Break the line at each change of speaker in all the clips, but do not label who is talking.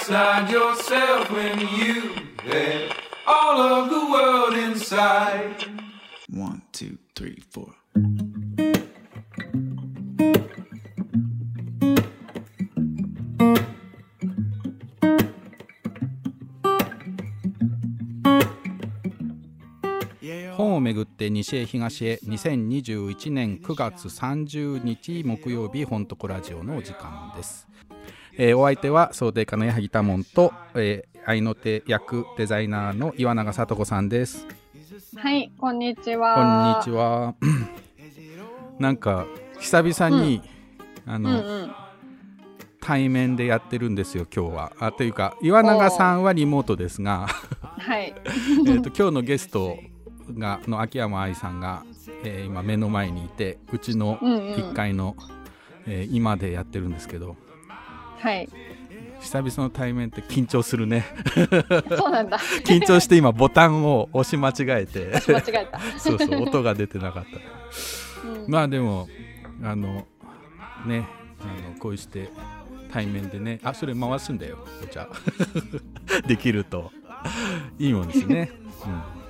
outside yourself when you had all of the world inside?
One, two, three, four.
本をめぐって西へ東へ2021年9月30日木曜日本とこラジオのお時間です、えーお相手は想定家の矢作多門と、えー愛の手役デザイナーの岩永聡子さんです。
はい、こんにち
こん
は。
にちは。なんか久々に、あの、
うんうん。
対面でやってるんですよ今日は。あというか岩永さんはリモートですが。
はい。
えーと今日のゲストがの秋山愛さんが、えー今目の前にいてうちの
うんうん。
1階の、えー今でやってるんですけど
はい。
久々の対面って緊張するね。
そうなんだ。
緊張して今ボタンを押し間違えて。
間違えた。
そうそう音が出てなかった。
うん。
まあでもあのねあのこうして対面でね。あそれ回すんだよお茶。できると。いいもんですね、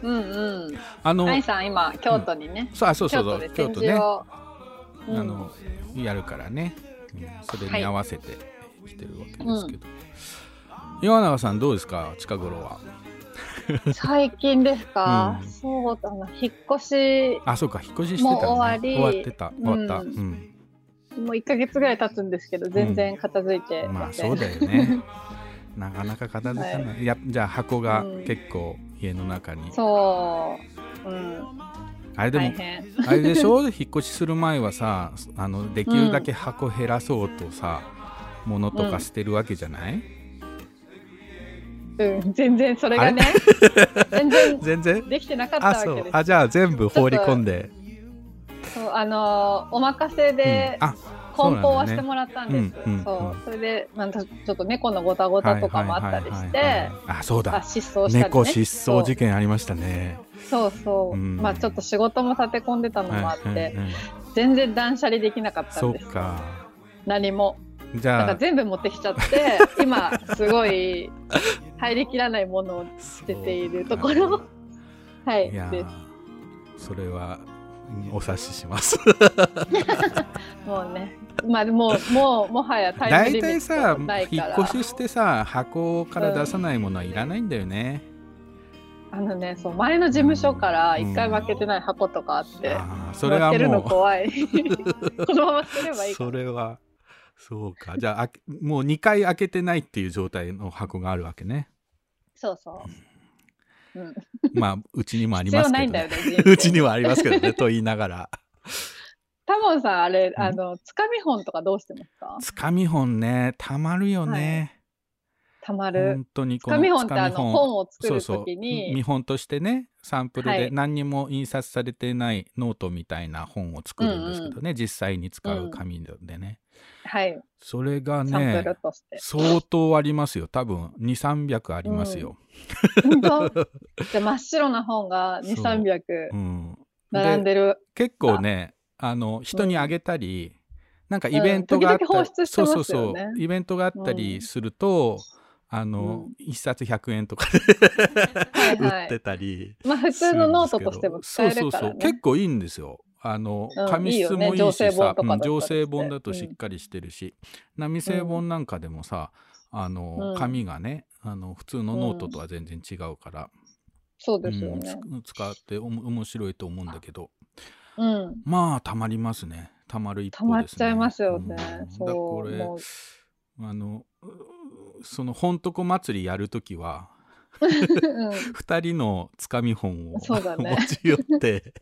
うん、
うんうん。
あの
愛さん今京都にね。
そうあそうそうそう
京都
ね。
うん。
あのやるからね、うん。それに合わせて来てるわけですけど、岩永さんどうですか？近頃は。
最近ですか？
う。ん。
そうだな。引っ越し
あそうか。引っ越ししてた、ね、
終わり。
終わってた。終わった、
う
うん。
もう一ヶ月ぐらい経つんですけど、全然片付いて。
まあ
ません。
そうだよね。なかなか片付かない、い、やじゃあ箱が
うん。
結構家の中に、
そう。うん。
あれでも。あれでしょ？引っ越しする前はさあのできるだけ箱減らそうとさ、物とか捨てるわけじゃない、
うん。全然それがね。全然
全然？
できてなかったわけです。
あじゃあ全部放り込んで
そうあのーお任せで
うんあ
梱包はしてもらったんです。
うんうん
そううんそれでなんかちょっと猫のごたごたとかもあったりして
はい、あそう
あ
だ
失踪したりね。
猫失踪事件ありましたね
そうそうそう。
うん
まあちょっと仕事も立て込んでたのもあって、
はいはいはい
全然断捨離できなかった
そ
んです。
うか
何も。
じゃあ。
全部持ってきちゃって、今すごい入りきらないものを捨てているところ。はい。
いや
で
それはうんお察しします。
もうね、まあもうもうもはやタイム
大
リミッ
体さ
トない
引っ
から。
越ししてさ箱から出さないものはいらないんだよね、
あのね、そう前の事務所から一回も開けてない箱とかあって、
ああそれはも
怖い。このまま捨てれば
う
いいか
それはそうか。じゃあもう2回開けてないっていう状態の箱があるわけね。
そうそう。うん、
まあうちにもあり
必
ますけど、ね、うちにはありますけどねと言いながら。
タモンさん、あれ、
うん。
あの、つかみ本とかどうしてますか？
つかみ本ねたまるよね、
たまる。
本当に
つかみ本ってあの本。を作る
そうそう。
ときに、
見本としてねサンプル
はい。
で何にも印刷されてないノートみたいな本を作るんですけどね、実際に使う紙でね、
はい、
それがね。相当ありますよ。多分2300ありますよ、
本当？じゃあ真っ白な本が2、
そう。
300
うん。
並んでる。
結構ねあ。の人にあげたり、なんかイベントがあったり、
うん時々放出してますよね。
そうそうそう。イベントがあったりすると、あの、
うん。
一冊100円とか売
はい
ってたり
まあ普通のノートとしても使える
そうそうそう。
からね。
結構いいんですよ。あの、
うん
紙質もいいしさうん上製本だとしっかりしてるし、並製本なんかでもさあの、
うん。
紙がねあの普通のノートとは全然違うから、
そうですよね。
使っておも面白いと思うんだけど。
うん。
まあたまりますね。たまる一
た
方ですね。
まっちゃいますよね。
うん。
そう。
だからこれあのうその本とこ祭りやるときは
うん
2人のつかみ本を
ね
持ち寄って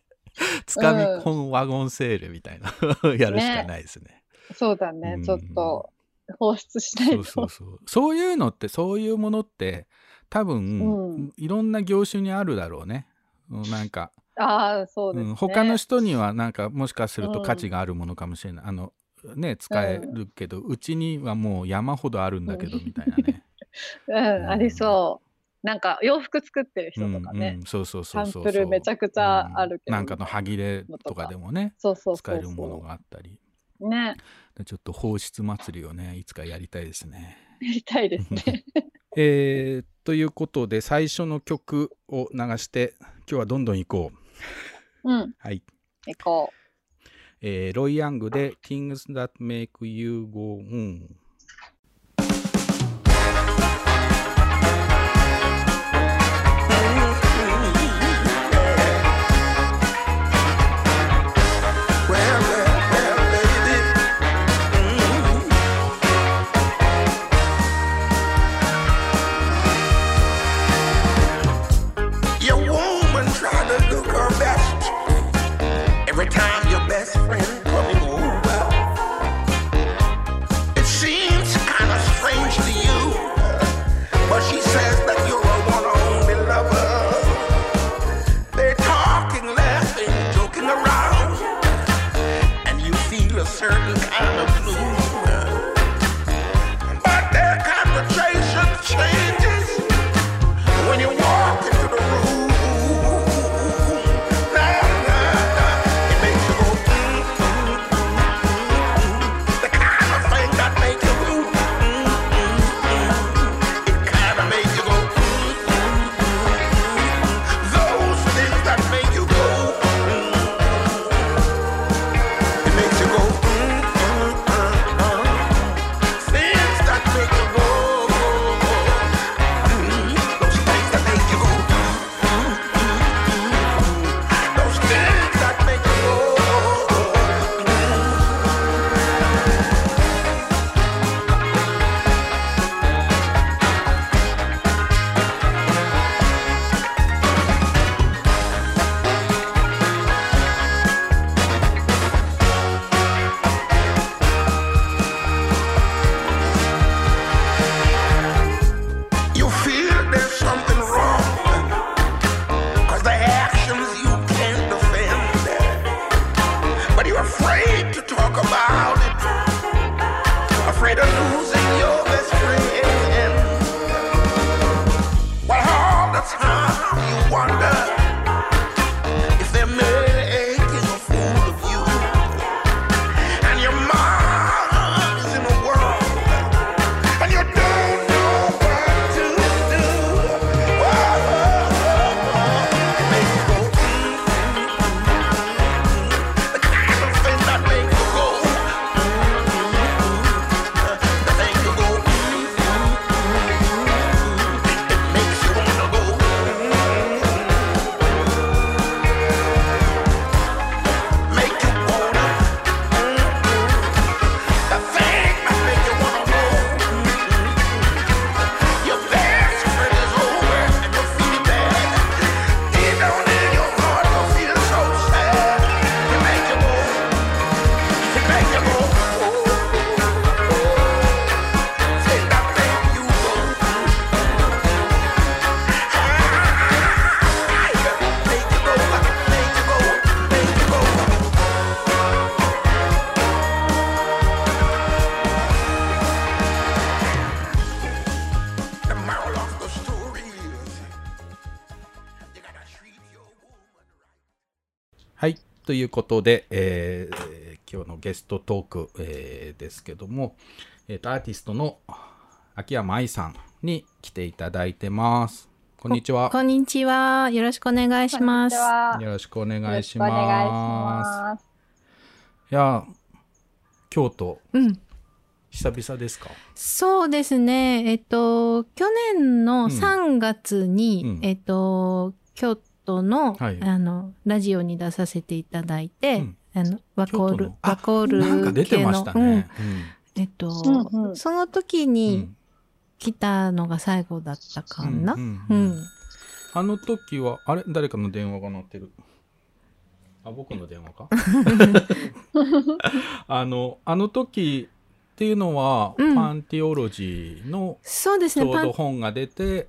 つかみ本ワゴンセールみたいなやるしかないですね。
そうだね、
うん
ちょっと放出しないと。
そうそうそうそういうのってそういうものって多分、
うん
いろんな業種にあるだろうね。うんなんか、
ああ、そうですね。
うん、他の人にはなんかもしかすると
うん
価値があるものかもしれない。あのね使えるけど、うちにはもう山ほどあるんだけどみたいなね。
うん、ありそう。なんか洋服作ってる人とかね
うんう、んそうそうそ
サン
うそう
プルめちゃくちゃあるけど、
うんなんかの歯切れとかでもね
そうそうそうそう
使えるものがあったり
ね。
ちょっと放出祭りをねいつかやりたいですね。
やりたいですね。
えーということで最初の曲を流して今日はどんどん行こう。
うん。
はい。
行こ
えーロイ・ヤングで Things That Make You Go On。ということで、えー今日のゲストトーク、えーですけども、えーと、アーティストの秋山愛さんに来ていただいてます。こんにちは。
こんにちは。よろしくお願いします。
は
よろしくお願いし
よろくお願いし
ます。
ます。
いや、京都、
うん。
久々ですか？
そうですね。えっと、去年の3月に、
うん
えっと、京都の、
はい。
あの、ラジオに出させていただいて、
うん。
あの、ワコールワコール
なんか出てましたね。
うん。えっと、
うんうん。
その時
うん。
に来たのが最後だったかな？
う
うんん。
うん。あの時は、あれ？誰かの電話が鳴ってる？あ、僕の電話か？あの、あの時っていうのは、
うん。
パンティオロジーの
そうですね。
ちょうど本が出て、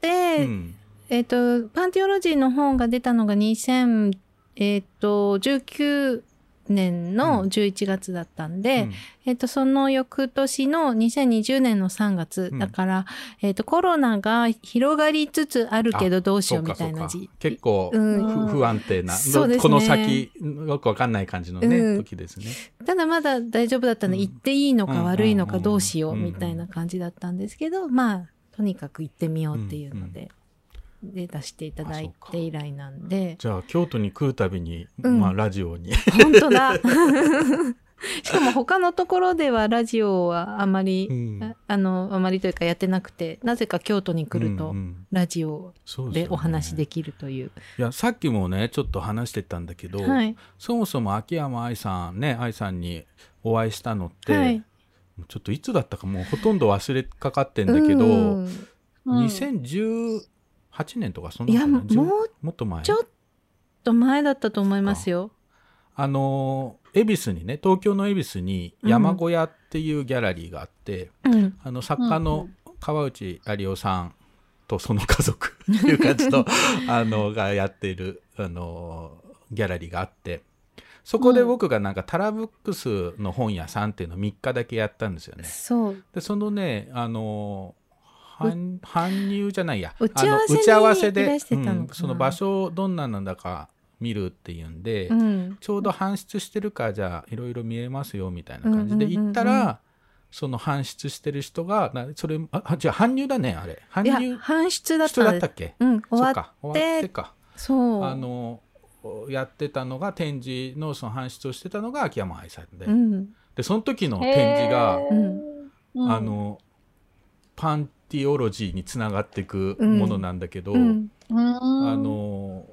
で、
うん
えっ、と、パンティオロジーの本が出たのが2000、えっ、と、19年の11月だったんで、
うん。
えっと、その翌年の2020年の3月、
うん。
だから、えっと、コロナが広がりつつあるけどどうしようみたいな時
か結構
うん。
ふ不安定な、
そうですね。
この先よくわかんない感じのね、
うん。
時ですね。
ただまだ大丈夫だったので、
うん。
行っていいのか悪いのか
うん
どうしよう
うん
みたいな感じだったんですけど、まあとにかく行ってみようっていうので、で出していただいて以来なんで。
じゃあ京都に来るたびに、
うん。
まあラジオに。
本当だ。しかも他のところではラジオはあまり、
うん。
ああのあまりというかやってなくてなぜか京都に来ると
うんうん。
ラジオでお話できるという。
いやさっきもねちょっと話してたんだけど、
はい。
そもそも秋山愛さんね愛さんにお会いしたのって、
はい。
ちょっといつだったかもうほとんど忘れかかってんだけど、
うん。
うん
2018年とかそんな
いやもう
10もっと前？
ちょっと前だったと思いますよ。
あ。の恵比寿にね東京の恵比寿に山小屋っていうギャラリーがあって、
うん。
あの作家の川内有夫さんとその家族って いう感じのあのがやっているあのギャラリーがあってそこで僕がなんかタラブックスの本屋さんっていうのを3日だけやったんですよね。
そう。
でそのねあの搬搬入じゃないや。
打ち合わせに
あの打ち合わせでその場所どんななんだか見るっていうんで、
うん。
ちょうど搬出してるからじゃあいろいろ見えますよみたいな感じで
うんうんうんうん。
行ったら、その搬出してる人がなそれああじゃあ搬入だねあれ。搬入
搬出だっ
人
た
ったっけ？
うん終わ
そっか終わってか。
そう。
あのやってたのが展示のその搬出をしてたのが秋山愛さんで、
うん。
でその時の展示が、あのパンティオロジーにつながっていくものなんだけど、
うん
うん
あの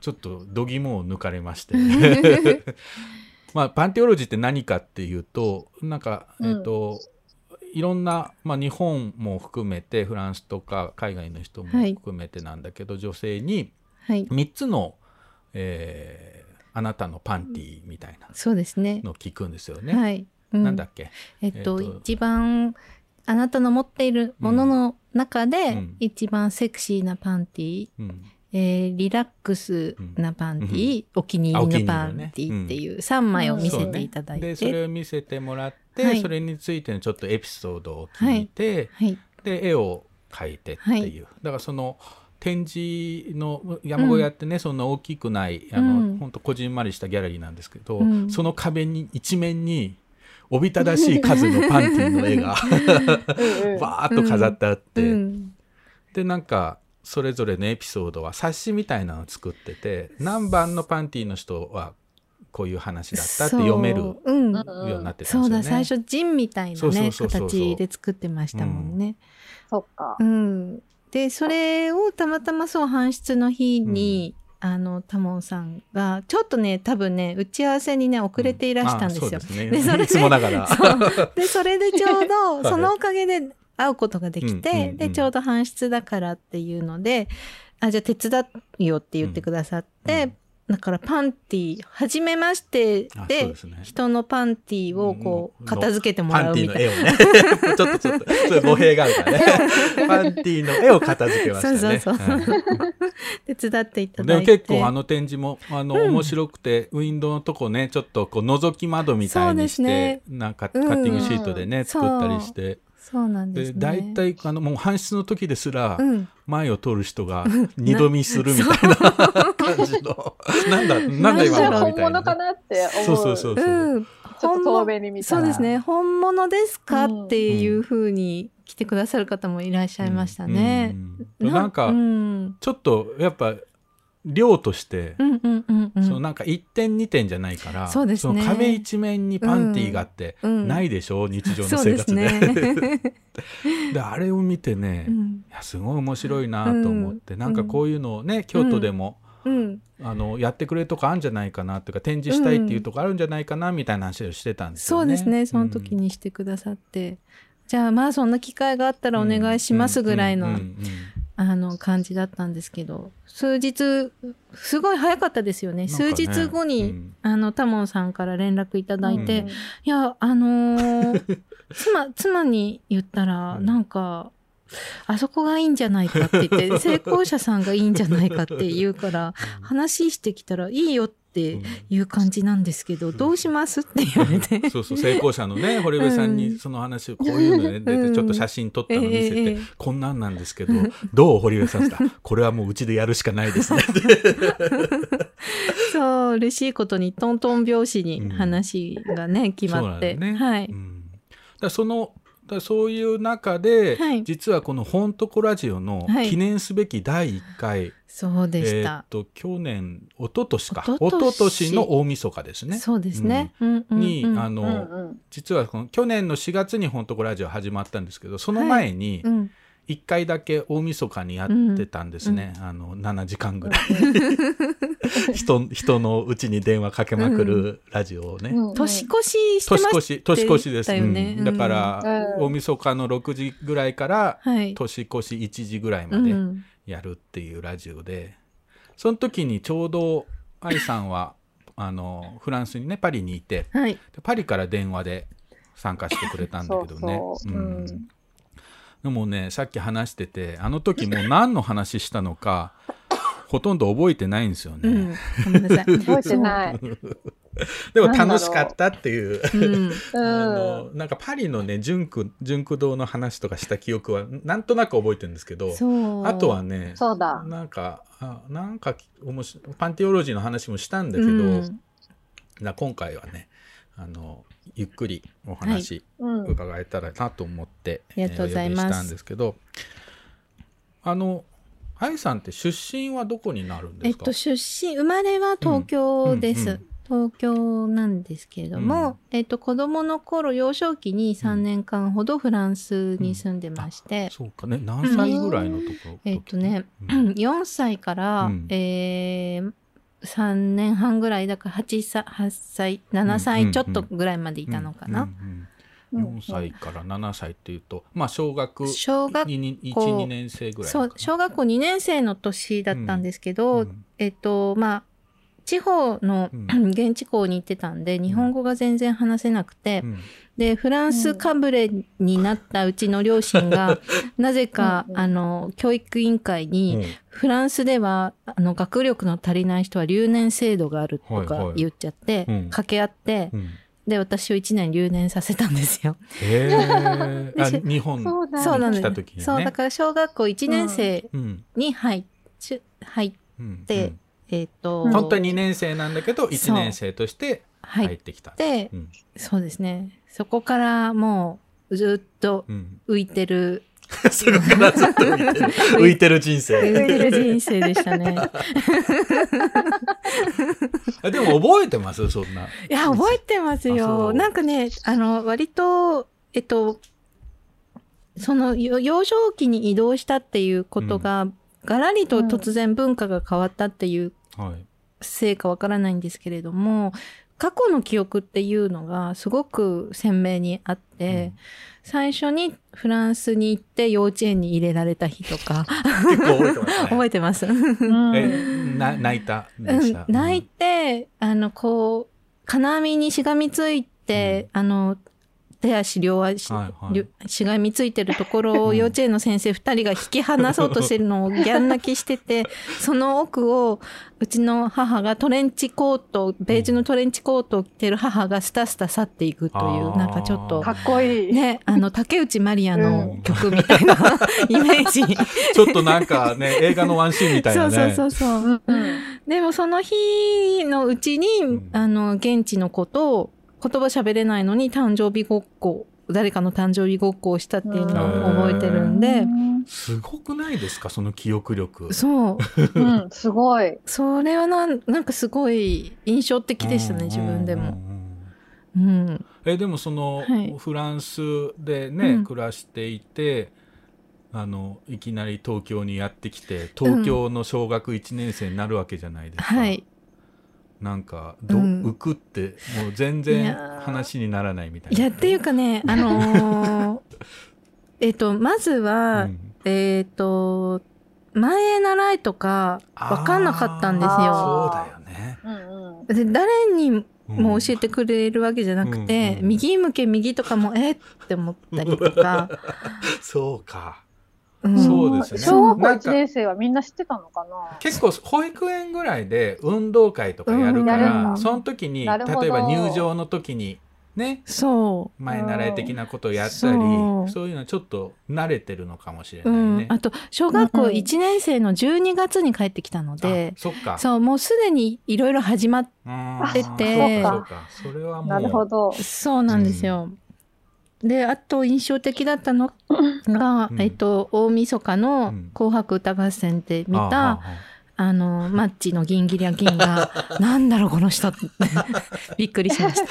ちょっと度肝を抜かれましてまあパンティオロジーって何かっていうとなんかえっ、と、いろんな、まあ、日本も含めてフランスとか海外の人も含めてなんだけど、女性に
はい
3つの、えーあなたのパンティみたいな
そうですね
のを聞くんですよね。
はい、うん
なんだっけ
えっと、
えっと
一番あなたの持っているものの中で、
うん。
一番セクシーなパンティ、
うん。
えーリラックスなパンティ、お気に入りのパンティっていう3枚を見せていただいて、
そうね、でそれを見せてもらって、
はい。
それについてのちょっとエピソードを聞いて、
はい。
で絵を描いてっていう、
はい。
だからその展示の山小屋ってね、そんな大きくないあの、
うん。
ほんとこじんまりしたギャラリーなんですけど、
うん。
その壁に一面におびただしい数のパンティの絵が
うんうん。
バーッと飾ってあって、
うん。
でなんかそれぞれのエピソードは冊子みたいなのを作ってて何番のパンティの人はこういう話だったって読める
そううん。
ようになってた
そう
んですよね。
だ最初ジンみたいな
そうそう
ね
そうそう。
形で作ってましたもんね。
そっか。
う。ん、でそれをたまたまそう搬出の日に、あのタモンさんがちょっとね多分ね打ち合わせにね遅れていらしたんですよ。
で
それでちょうど
い
そのおかげで会うことができて、
うんうんうん
でちょうど搬出だからっていうのであじゃあ手伝うよって言ってくださって、
うん
だからパンティ初めましてで人のパンティをこ
う
うん片付けてもらうみたいな。
パンティの絵をね。ちょっとちょっと、そういう語弊があるからね。パンティの絵を片付けましたね。
そうそうそう
はい
手伝っていた
でも
だいて。
結構あの展示もあの、
うん
面白くてウィンドウのとこねちょっとこう覗き窓みたいにして、
すね
なんかカ
うん
ッティングシートでね、作ったりして
そうなんでね。
です大体あのもう搬出の時ですら、
うん。
前を通る人が二度見するみたいな感じの。なんだなんだ今のみたいな
本物かなって思う。
そうそうそうそう、
うん、
ちょっと遠目に見たら。
そうですね。本物ですか、
うん
っていうふうに来てくださる方もいらっしゃいましたね。
うん。なんか、
うん。
ちょっとやっぱ量として、
うんうんうんうん。
そのなんか1点2点じゃないから
そうですね。
の壁一面にパンティーがあって、
うん
ないでしょ？日常の生活で。
ね。
で。あれを見てね、い
うん。
やすごい面白いなと思って、
うん。
なんかこういうのをね京都でも、
うん。
あのやってくれるとこあるんじゃないかなというか展示したいっていうとこあるんじゃないかなみたいな話をしてたんですよね。
そうですね。その時にしてくださって、じゃあまあそんな機会があったらお願いしますぐらいの、
うんうんうん
あの感じだったんですけど数日すごい早かったですよね。
ね
数日後に、
うん。
あのタモンさんから連絡いただいて、
うん。
いやあのー 妻妻に言ったら
うん。
なんか、あそこがいいんじゃないかって言って成功者さんがいいんじゃないかって言うから話してきたらいいよってっていう感じなんですけど、どうしますって言われて。
そうそう成功者のね 堀部さんにその話をこういうのね、
うん。
でちょっと写真撮ったの見せて、
ええええ
こんなんなんですけどどう堀部さんですか？これはもううちでやるしかないですね。
そう、嬉しいことにトントン拍子に話がね、決まって。
ね。
はい。
うん。だそのだそういう中で、
はい。
実はこの「ほんとこラジオ」の
はい。
記念すべき第1回、
そうでし
えー。と去年一昨年か。
一
一
昨年
の大晦日ですね。
そうですね。うん。うんうん
にあの、
うん。うん
実はこの去年の4月に「ほんとこラジオ」始まったんですけどその前に
うん
1回だけ大晦日にやってたんですね、あの7時間ぐらい。人人のうちに電話かけまくるラジオをね、
うんうん。
年越ししてまし
年越し年越しです、
ね
うん。だから、
うん。
大晦日の6時ぐらいから
た。はい。
年越し1時ぐらいうまで
ん。
やるっていうラジオで、その時にちょうど愛さんは あのフランスにねパリにいて
はい。
でパリから電話で参加してくれたんだけどね
そうそううん
でもねさっき話しててあの時もう何の話したのかほとんど覚えてないんですよね、
うん。ごめんなさい。
覚えてない。
でも楽しかったっていう
うん。
あ
うん
のなんかパリのね純駆純駆堂の話とかした記憶はなんとなく覚えてるんですけど。あとはね
そうだ。
なんかあなんかおもしパンティオロジーの話もしたんだけど、
うん
な今回はねあのゆっくりお話
うん。
伺えたらなと思って、
ありがとうございます
えーお呼びしたんですけどあのあゆさんって出身はどこになるんですか、
えっと、出身、生まれは東京です。
うんうん
東京なんですけれども、えっと、子供の頃、幼少期に3年間ほどフランスに住んでまして、
そうかね。何歳ぐらいのとこ？ろ、
えっとね、
うん。
4歳から、
うん。
えー3年半ぐらいだから8歳 ,8 歳7歳ちょっとぐらいまでいたのかな、
うんうんうん、4歳から7歳っていうとまあ小学
小学
12年生ぐらい
そう小学校2年生の年だったんですけど、
うん。
えっとまあ地方の、
うん。
現地校に行ってたんで日本語が全然話せなくて、
うん。
でフランスかぶれになったうちの両親が、なぜか、
うん。うん
あの教育委員会に、フランスではあの学力の足りない人は留年制度があると
はいはい。
か言っちゃって、
うん。
掛け合って、
うん。
で私を1年留年させたんですよ。
へ 日本
そうだ。
そうなんです。
来た時にね。
そうだから小学校1年生
うん。
に入っち入っ
うん
でえっ、と、
うん
本当は2年生なんだけど1年生として入
入っ
ってきた。
て、
うん
そうですねそこからもうずっと
うん、
浮いてる、
そこからずっと浮いてる 浮いてる人
浮い
生。
てる人生でしたね。
あでも覚えてます？そんな。
いや、覚えてますよ。
う
なんかね、あの、割と、えっと、その、よ幼少期に移動したっていうことが、がらりと突然文化が変わったっていう
はい。
せいかわからないんですけれども、過去の記憶っていうのがすごく鮮明にあって、最初にフランスに行って幼稚園に入れられた日とか、
結構覚えてますね。
覚えてます。
うん。
えな泣いた？で
うん。
した？
泣いて、あの、こう、金網にしがみついて、あの、手足両足、
はいはい
両しがみついてるところを幼稚園の先生二人が引き離そうとしてるのをギャン泣きしてて、その奥をうちの母がトレンチコート、ベージュのトレンチコートを着てる母がスタスタ去っていくという、なんかちょっと
か、っこいい。
ね、あの、竹内まりやの曲みたいな イメージ。
ちょっとなんかね映画のワンシーンみたいなね。
そうそうそうそう。
うん
でもその日のうちに、
ん
あの、現地の子と、言葉喋れないのに誕生日ごっこ、誰かの誕生日ごっこをしたっていうのを覚えてるんで、
すごくないですか？その記憶力。
そう、
うん、すごい。
それはなんなんかすごい印象的でしたね、自分でも。
うんうんうん
うん。
えでもその、
はい
フランスでね、
うん
暮らしていてあのいきなり東京にやってきて東京の小学1年生になるわけじゃないですか。
はい。
なんかど、
うん。
浮くってもう全
い
然話にならないみたいな。
いや、っていうかね、あのー えっと、まずは、
うん。
えっと、前習いとか分かんなかったんです
そうだよね。
で誰に
うん。
も教えてくれるわけじゃなくて、
うんうん
右向け右とかもえって思ったりとか。
そうか。
うん
そうですね
小学校
なんか
1年生はみんな知ってたのかな？
結構保育園ぐらいで運動会とかやるから、
んだ
その時に例えば入場の時にね
そう
前習い的なことをやったり、
そう
そういうのちょっと慣れてるのかもしれ
う
ないね。
ん、あと小学校
うん
1年生の12月に帰ってきたので
あ、そっか。
そうもうすでにいろいろ始まっ
うん
出て
そうか。それはもう。
なるほど。
そうなんですよ。であと印象的だったのが、
うん
えっと、大晦日の
うん「
紅白歌合戦」で見た、
あああ
あのマッチのギンギリアギンが「なんだろうこの人」って びっくりしました。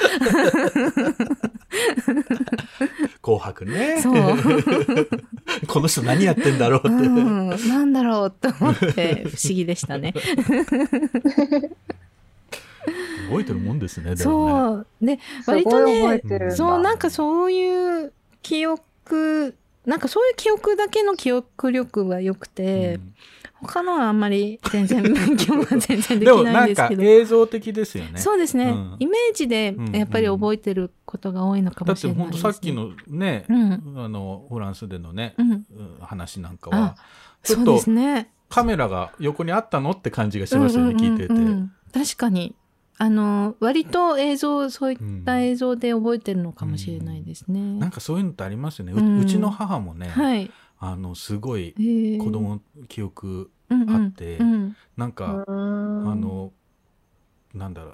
紅白ね。
そう、
この人何やってんだろうって。
うん、なんだろうと思って不思議でしたね。
覚えてるもんですね。でもね
そうで
すごい覚
割とね
えてるんだ。
そうなんかそういう記憶なんかそういう記憶だけの記憶力が良くて、
うん
他のはあんまり全然勉強が全然できな
ないん
ですけど。
映像的ですよね。
そうですね、
うん
イメージでやっぱり覚えてることが多いのか
だって
もしれないです、ね。
本当さっきのね、
うん
あのフランスでのね、話なんかは
あ
ちょっ
そうで
と
すね。
カメラが横にあったのって感じがしますよね、
うんうんうん
聞いてて。
うん確かにあの割と映像そういった映像で覚えてるのかもしれないですね。
なんかそういうのってありますよね。う,、
うん。
ちの母もね、
はい。
あのすごい子供の記憶、
うんうん
あって
うん。
なんか、
うーん。
あのなんだろ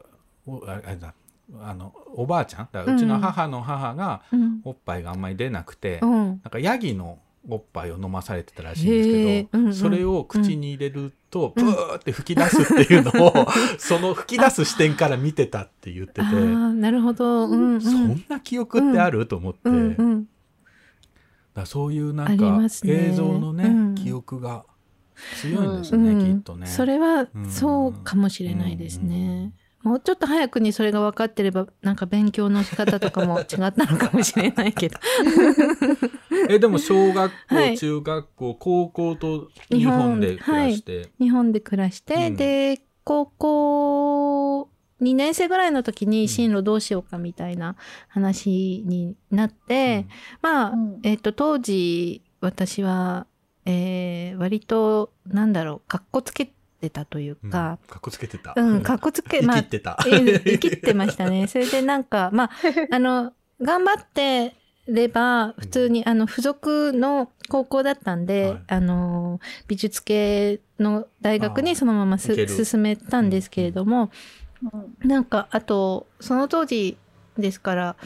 うおああれだ。あのおばあちゃん？だうちの母の母が
うん。
おっぱいがあんまり出なくて、
うん。
なんかヤギのおっぱいを飲まされてたらしいんですけど、
うんうん。
それを口に入れるとブーって吹き出すっていうのを、その吹き出す視点から見てたって言ってて、
なるほど。うんうん。
そんな記憶ってある、と思って、
うんうん
だそういうなんか映像のね、
うん。
記憶が強いんですね、
うん
きっとね。
それは
うん。
そうかもしれないですね。もうちょっと早くにそれが分かってればなんか勉強の仕方とかも違ったのかもしれないけど。
えでも小学校、
はい。
中学校高校と日本で暮らして、
日本で暮らして、
うん。
で高校2年生ぐらいの時に進路どうしようかみたいな話になって、まあ、
うん。
えっ、と当時私は、えー割となんだろうかっこつけてたという
うん
か、
かっこつけてた。
うん、かっこつけ、
生
まあ
きてた。
え生きてましたね。それでなんか、まあ、あの、頑張ってれば、普通に、あの、付属の高校だったんで、
はい。
あの、美術系の大学にそのまます進めたんですけれども、
うん
なんか、あと、その当時ですから、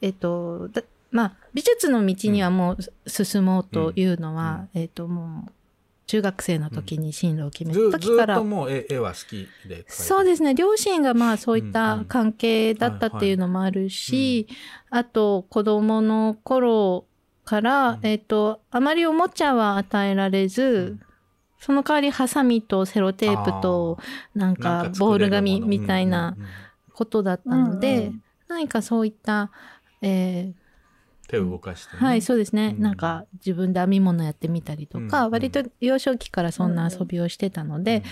えっと、だまあ、美術の道にはもう進もうというのは、えっと、もう、中学生の時に進路を決め
ず
た時から、
ずっともう絵絵は好きで
そうですね。両親がまあそういっ
うんう
た
ん。
関係だったっていうのもあるし、あと子供の頃から、
うん。
えっ、とあまりおもちゃは与えられず、
ん。
その代わりハサミとセロテープとなんかボール紙みたいな
うんうんうん。
ことだったので、
うんうん。
何かそういった、えー
手を動かしてね、
はい、そうですね、
うん。
なんか自分で編み物やってみたりとか、
うん。
割と幼少期からそんな遊びをしてたので、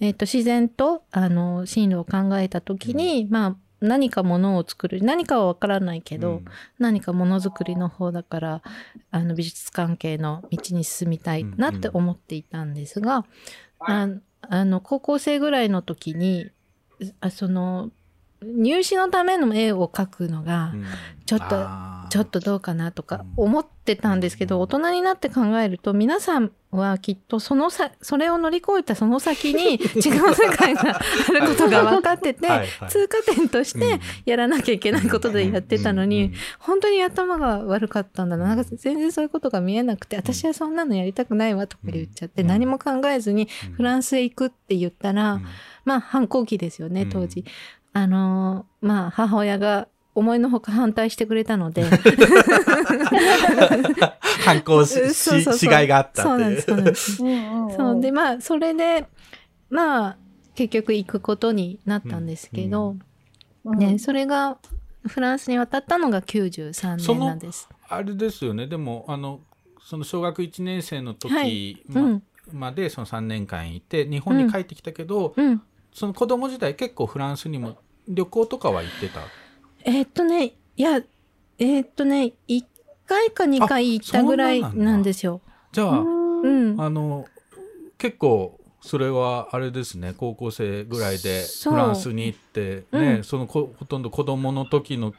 えっと自然とあの進路を考えた時に、まあ何かものを作る何かはわからないけど、
うん。
何かものづくりの方だからあの美術関係の道に進みたいなって思っていたんですが、ああの高校生ぐらいの時にあその入試のための絵を描くのが
うん。
ちょっと
あー。
ちょっとどうかなとか
うん。
思ってたんですけど、
うん。
大人になって考えると皆さんはきっとそのさそれを乗り越えたその先に 違う世界があることが分かってて、
はい。はい。
通過点として
うん。
やらなきゃいけないことでやってたのに、
うん。
本当に頭が悪かったんだな。なんか全然そういうことが見えなくて私はそんなのやりたくないわとか言っちゃって、
うん。
何も考えずに
うん。
フランスへ行くって言ったら、
うん。
まあ反抗期ですよね当時。
うん
あのーまあ母親が思いのほか反対してくれたので。
反抗し しいがあった
そうなん
っていう
ですそうなんです。
うんうんうん。
そうでまあそれでまあ結局行くことになったんですけど、
うん
ねそれがフランスに渡ったのが93
その
年なんです。
あれですよね。でもあのその小学1年生の時、
はい。
ま
うん。
までその3年間いて日本に帰ってきたけど、
うん、
その子供時代結構フランスにも旅行とかは行ってた？
えーっとねいやえーっとね1回か2回行ったぐらいなんですよ。
じゃあ、
うん。
あの結構それはあれですね高校生ぐらいでフランスに行ってね、
うん。
そのこほとんど子供の時の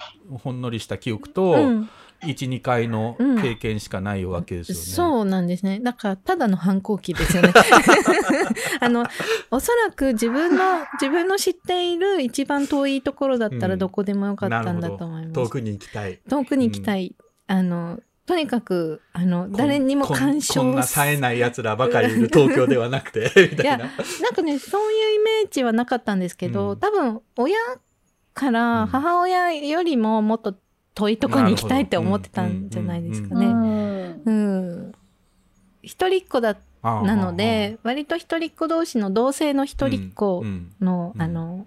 ほんのりした記憶と、
うん
12回の
うん
経験しかないわけですよね。
そうなんですね。だから、ただの反抗期ですよね。あの、おそらく自分の、自分の知っている一番遠いところだった
うん
らどこでもよかったんだと思います。
遠くに行きたい。
遠くに行きたい。あの、とにかく、あの、誰にも干渉
こんな冴えない奴らばかりいる 東京ではなくて みたいな。
なんかね、そういうイメージはなかったんですけど、
うん
多分、親か
うん
ら母親よりももっと遠いとこに行きたいって思ってたんじゃないですか
う
ね。
ん。
うん。一人っ子だなので、割と一人っ子同士の同性の一人っ子
うん。
の、
うん。
あの、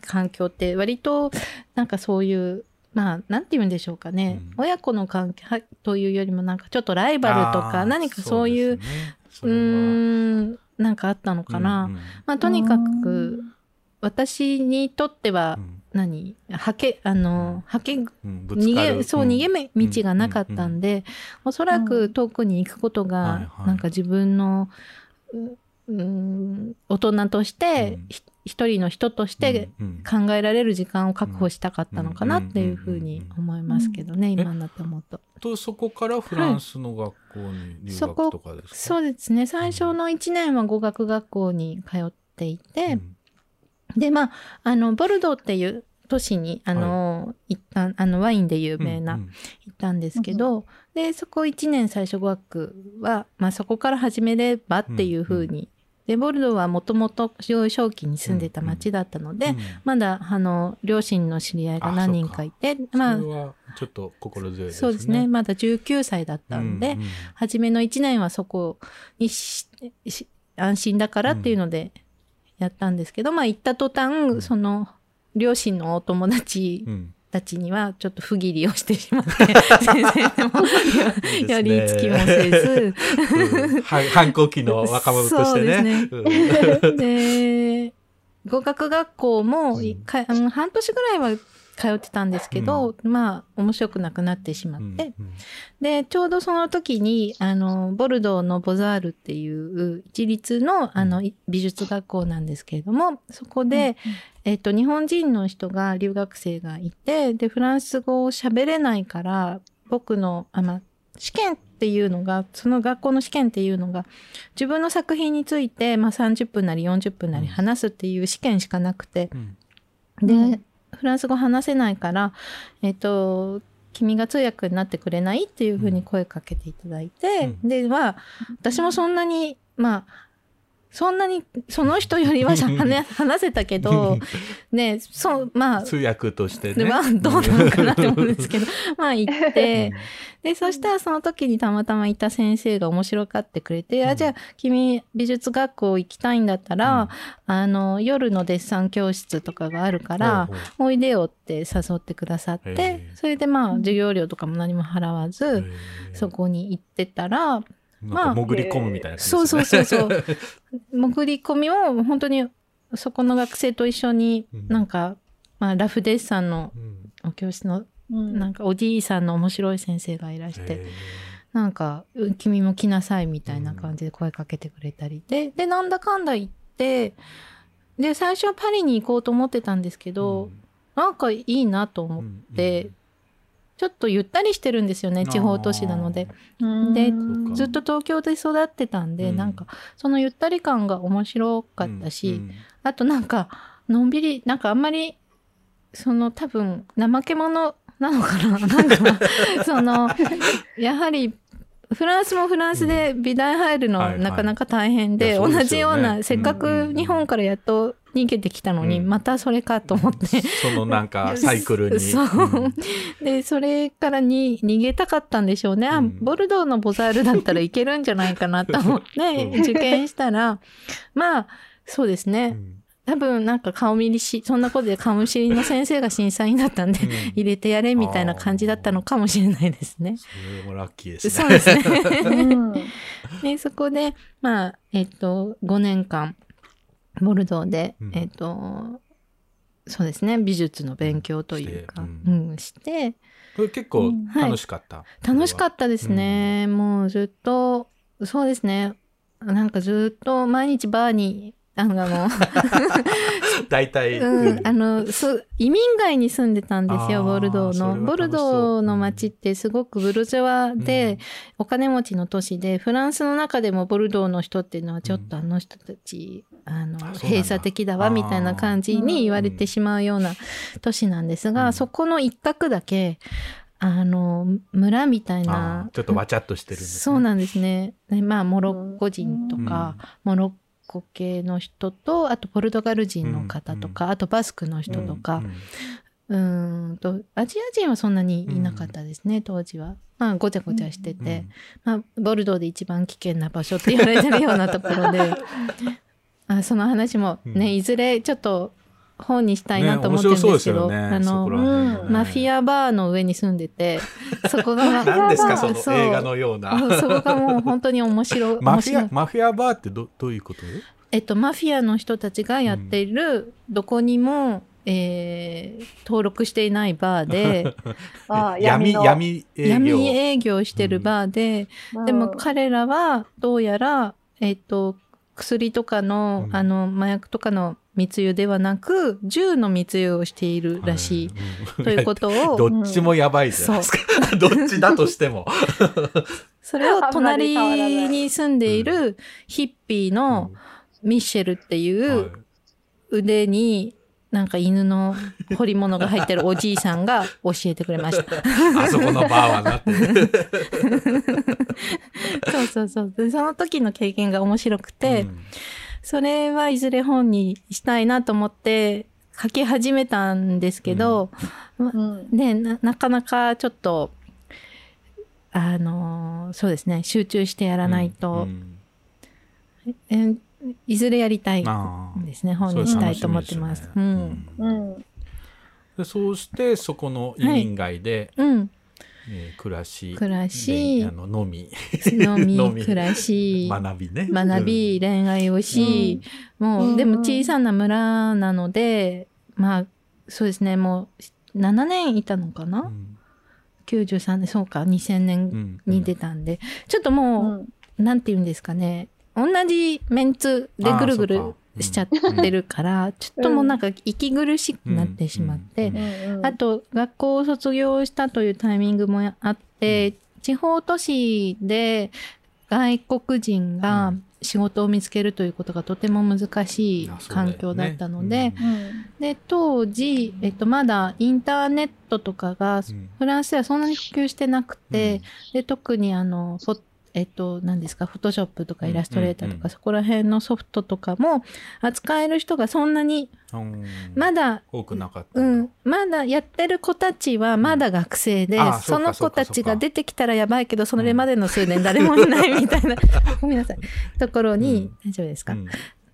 環境って割と、なんかそういう、まあ、なんて言うんでしょうかね。
うん。
親子の関係はというよりも、なんかちょっとライバルとか、何かそういう、
ですね。
うーん、なんかあったのかな。
うんうん。
まあ、とにかく、私にとっては
う、ん
何？はけ、あの、はけ、
うん
逃げ、そう、
ん。
逃げめ道がなかったんで、おそらく遠くに行くこと
はい
が
は、い。
なんか自分の、ううん、大人として
うん、
ひ一人の人として
うん
考えられる時間を確保したかったのかなっていうふうに思いますけどね、
ん。
今になって思うと。
とそこからフランスの学校に留
そこ
学とかですか、
そうですね、最初の1年は語学学校に通っていて、
うん
で、まあ、あの、ボルドーっていう都市に、あの、行った、あの、ワインで有名な、
うん
行ったんですけど、で、そこ1年最初語学は、まあそこから始めればっていうふうに、で、ボルドーはもともと幼少期に住んでた町だったので、
うん。
まだ、あの、両親の知り合いが何人かいて、まあ
それ、はちょっと心強いですね。
そうですね、まだ19歳だったんで、
うんうん
初めの1年はそこにしし安心だからっていうのでやったんですけど、まあ行った途端、
ん。
その両親のお友達
うん。
たちにはちょっと不義理をしてしまって、先生でも
いいですね。
やりつきもせず、
うん。は 反抗期の若者としてね。うん。
で、語学学校も、
うん。
半年ぐらいは通ってたんですけど、まあ面白くなくなってしまって、
うん
で、ちょうどその時に、あの、ボルドーのボザールっていう一律の、あの、い美術学校なんですけれども、そこで、えっと、日本人の人が、留学生がいて、で、フランス語を喋れないから、僕の、あ、まあ、試験っていうのが、その学校の試験っていうのが、自分の作品について、まあ、30分なり40分なり話すっていう試験しかなくて、
うん。
で、
うん
フランス語話せないから、えっと、君が通訳になってくれない？っていうふうに声かけていただいて、
う
で、は、私もそんなに、まあ、そんなに、その人よりは話話せたけど、ね、そう、まあ、
通訳としてね。
まあ、どうなのかなって思うんですけど、まあ行っ
うん。
て、で、そしたらその時にたまたまいた先生が面白がってくれて、
うん。
あ、じゃあ君美術学校行きたいんだったら、あの、夜のデッサン教室とかがあるから、
ほうほ
おいでよって誘ってくださっ
へ
て
え、
それでまあ授業料とかも何も払わ
う
ず、そこに行ってたら、
なんか潜り込むみたいな感じ
そうそう。そうそう。潜り込みを本当にそこの学生と一緒に
うん
なんか、まあラフデッサンの
うん
お教室の
うん
なんかおじいさんの面白い先生がいらして、なんか、うん君も来なさいみたいな感じで声かけてくれたり。で、で、なんだかんだ言って、で、最初はパリに行こうと思ってたんですけど、なんかいいなと思って、ちょっとゆったりしてるんですよね、地方都市なので。
うん
でずっと東京で育ってたんで、
うん。
なんか、そのゆったり感が面白かったし、
うん
あとなんか、のんびり、なんかあんまり、その多分、怠け者なのかな？なんか、その、やはり、フランスもフランスで美大入るのなかなか大変で、同じような、せっかく日本からやっと逃げてきたのに、
うん
またそれかと思って。
そのなんか サイクルに。
そうんで、それからに逃げたかったんでしょうね。あ
うん
ボルドーのボザールだったらいけるんじゃないかなと思って、
うん
受験したら、まあ、そうですね。
うん
多分なんか顔見りし、そんなことで顔見知りの先生が審査員だったんで、
うん
入れてやれみたいな感じだったのかもしれないですね。
それもラッキーですね。
そうですね。
うん
で、そこで、まあ、えっと、5年間、ボルドーで、
うん。
えっと、そうですね、美術の勉強というか、
して
うん、して、
これ結構
うん。
楽しかった？
楽しかったですね。もうずっと、そうですね。なんかずっと毎日バーに、あの、もう。
大体、
うん、あのそう移民街に住んでたんですよボルドーの。ボルドーの街ってすごくブルジョワで、
うん。
お金持ちの都市でフランスの中でもボルドーの人っていうのはちょっとあの人たち、あの閉鎖的だわみたいな感じに言われてしまうような都市なんですが、
うん。
そこの一角だけあの村みたい
あ
な
ーちょっとわちゃっとしてるね、
そうなんですね。でまあモロッコ人とか、モロッコ系の人とあとポルトガル人の方とか、あとバスクの人とか、うーんとアジア人はそんなにいなかったですね、当時は。まあごちゃごちゃしてて、まあ、ボルドーで一番危険な場所って言われてるようなところで あその話もね、
うん。
いずれちょっと本にしたいなと思ってるんですけど、あのマフィアバーの上に住んでてそこが
何ですかその
そう
映画のような。
そこがもう本当に面白い。
マフィアマフィアバーってどどういうこと？
えっと、マフィアの人たちがやっている、どこにも、えー登録していないバーで、
闇
の。
闇営業。
闇営業してるバーで、でも彼らはどうやら、えっと、薬とかの、
うん。
あの、麻薬とかの密輸ではなく、銃の密輸をしているらしい。
うん。
ということを、
どっちもやばいじゃないですか。どっちだとしても。
それを隣に住んでいるヒッピーのミッシェルっていう、
はい。
腕になんか犬の彫り物が入ってるおじいさんが教えてくれました。
あそこのバーはなってる。
そうそうそう。でその時の経験が面白くて、
うん
それはいずれ本にしたいなと思って書き始めたんですけど、
うん
ねな、なかなかちょっと、あのーそうですね、集中してやらないと、
うん
えいずれやりたいですね、本にしたいと思ってます。
それ楽しみですね。
うん。
うん。
でそうしてそこの移民街で、
うん。
えー暮らし
暮らし。
であの飲み。
飲み、
飲み。
暮らし、
学びね。
学び、恋愛をし、もう、
うん
でも小さな村なので、まあ、そうですね、もう、7年いたのかな、
うん
?93 年、そうか、2000
う
年
ん。
に出たんで、ちょっともう、なんて言うんですかね、同じメンツでぐるぐるしちゃってるから、ちょっともうなんか息苦しくなってしまって、
うん。
うんうん
あと学校を卒業したというタイミングもあって、地方都市で外国人が仕事を見つけるということがとても難しい環境だったので、
うん。
で当時、えっと、まだインターネットとかが
うん。
フランスではそんなに普及してなくて、で特にあのフォえっと、何ですか、フォトショップとかイラストレーターとか、
うんうん。うん
そこら辺のソフトとかも扱える人がそんなに、
うん。
まだ
多くなかった
うんん、まだやってる子たちはまだ学生で、
あそ
の
か
子たちが出てきたらやばいけど、それまでの数年誰もいないみたいな、ごめんなさい、ところに、大丈夫ですか、
うん。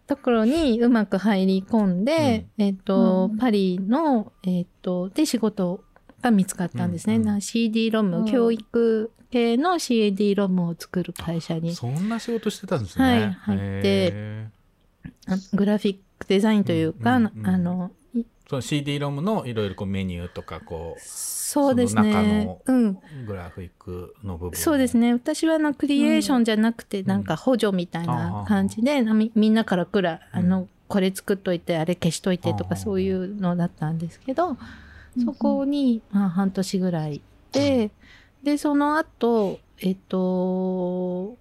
ところにうまく入り込んで、えっ、と、
うん。
パリの、えっ、と、で仕事が見つかったんですね。
うんうん
な CD ロム、
うん
教育系の CD ロムを作る会社に、
そんな仕事してたんですね。
はい入ってグラフィックデザインというか、
うんうんうん
あの、
その CD ロムのいろいろこうメニューとかこ
そうですね
の。
うん。
うグラフィックの部分。
そうですね。私はあのクリエーションじゃなくて、なんか補助みたいな感じで、みみんなからくら、あの、これ作っといて、あれ消しといてとかそういうのだったんですけど、そこに、まあ、半年ぐらいで、で、その後、えっと、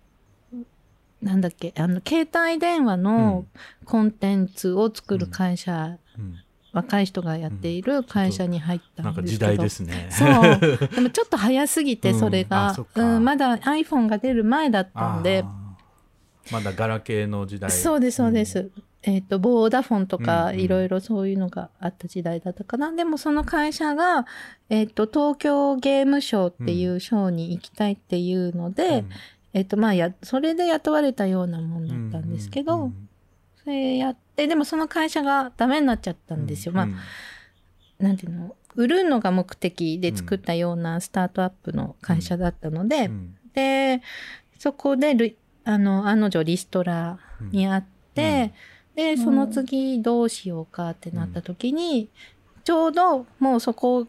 なんだっけ、あの、携帯電話のコンテンツを作る会社、
うん。
若い人がやっている会社に入った
なんか時
んですけど。
代ですね。
そう。でもちょっと早すぎて、それ
うんあ
が、うん、まだ iPhone が出る前だったんで、
まだガラケーの時代。
そうです、そうです。えっ、と、ボーダフォンとか、
うんうん。
いろいろそういうのがあった時代だったかな。でもその会社が、えっ、と、東京ゲームショーっていうショーに行きたいっていうので、
うん。
えっ、と、まあ、や、それで雇われたようなもんだったんですけど、
うんうん
それやって、でもその会社がダメになっちゃったんですよ。まあ
うん、
なんていうの、売るのが目的で作ったようなスタートアップの会社だったので、
うん
で、そこであの、案の定リストラにあって、で、その次どうしようかってなった時に、ちょうどもうそこ、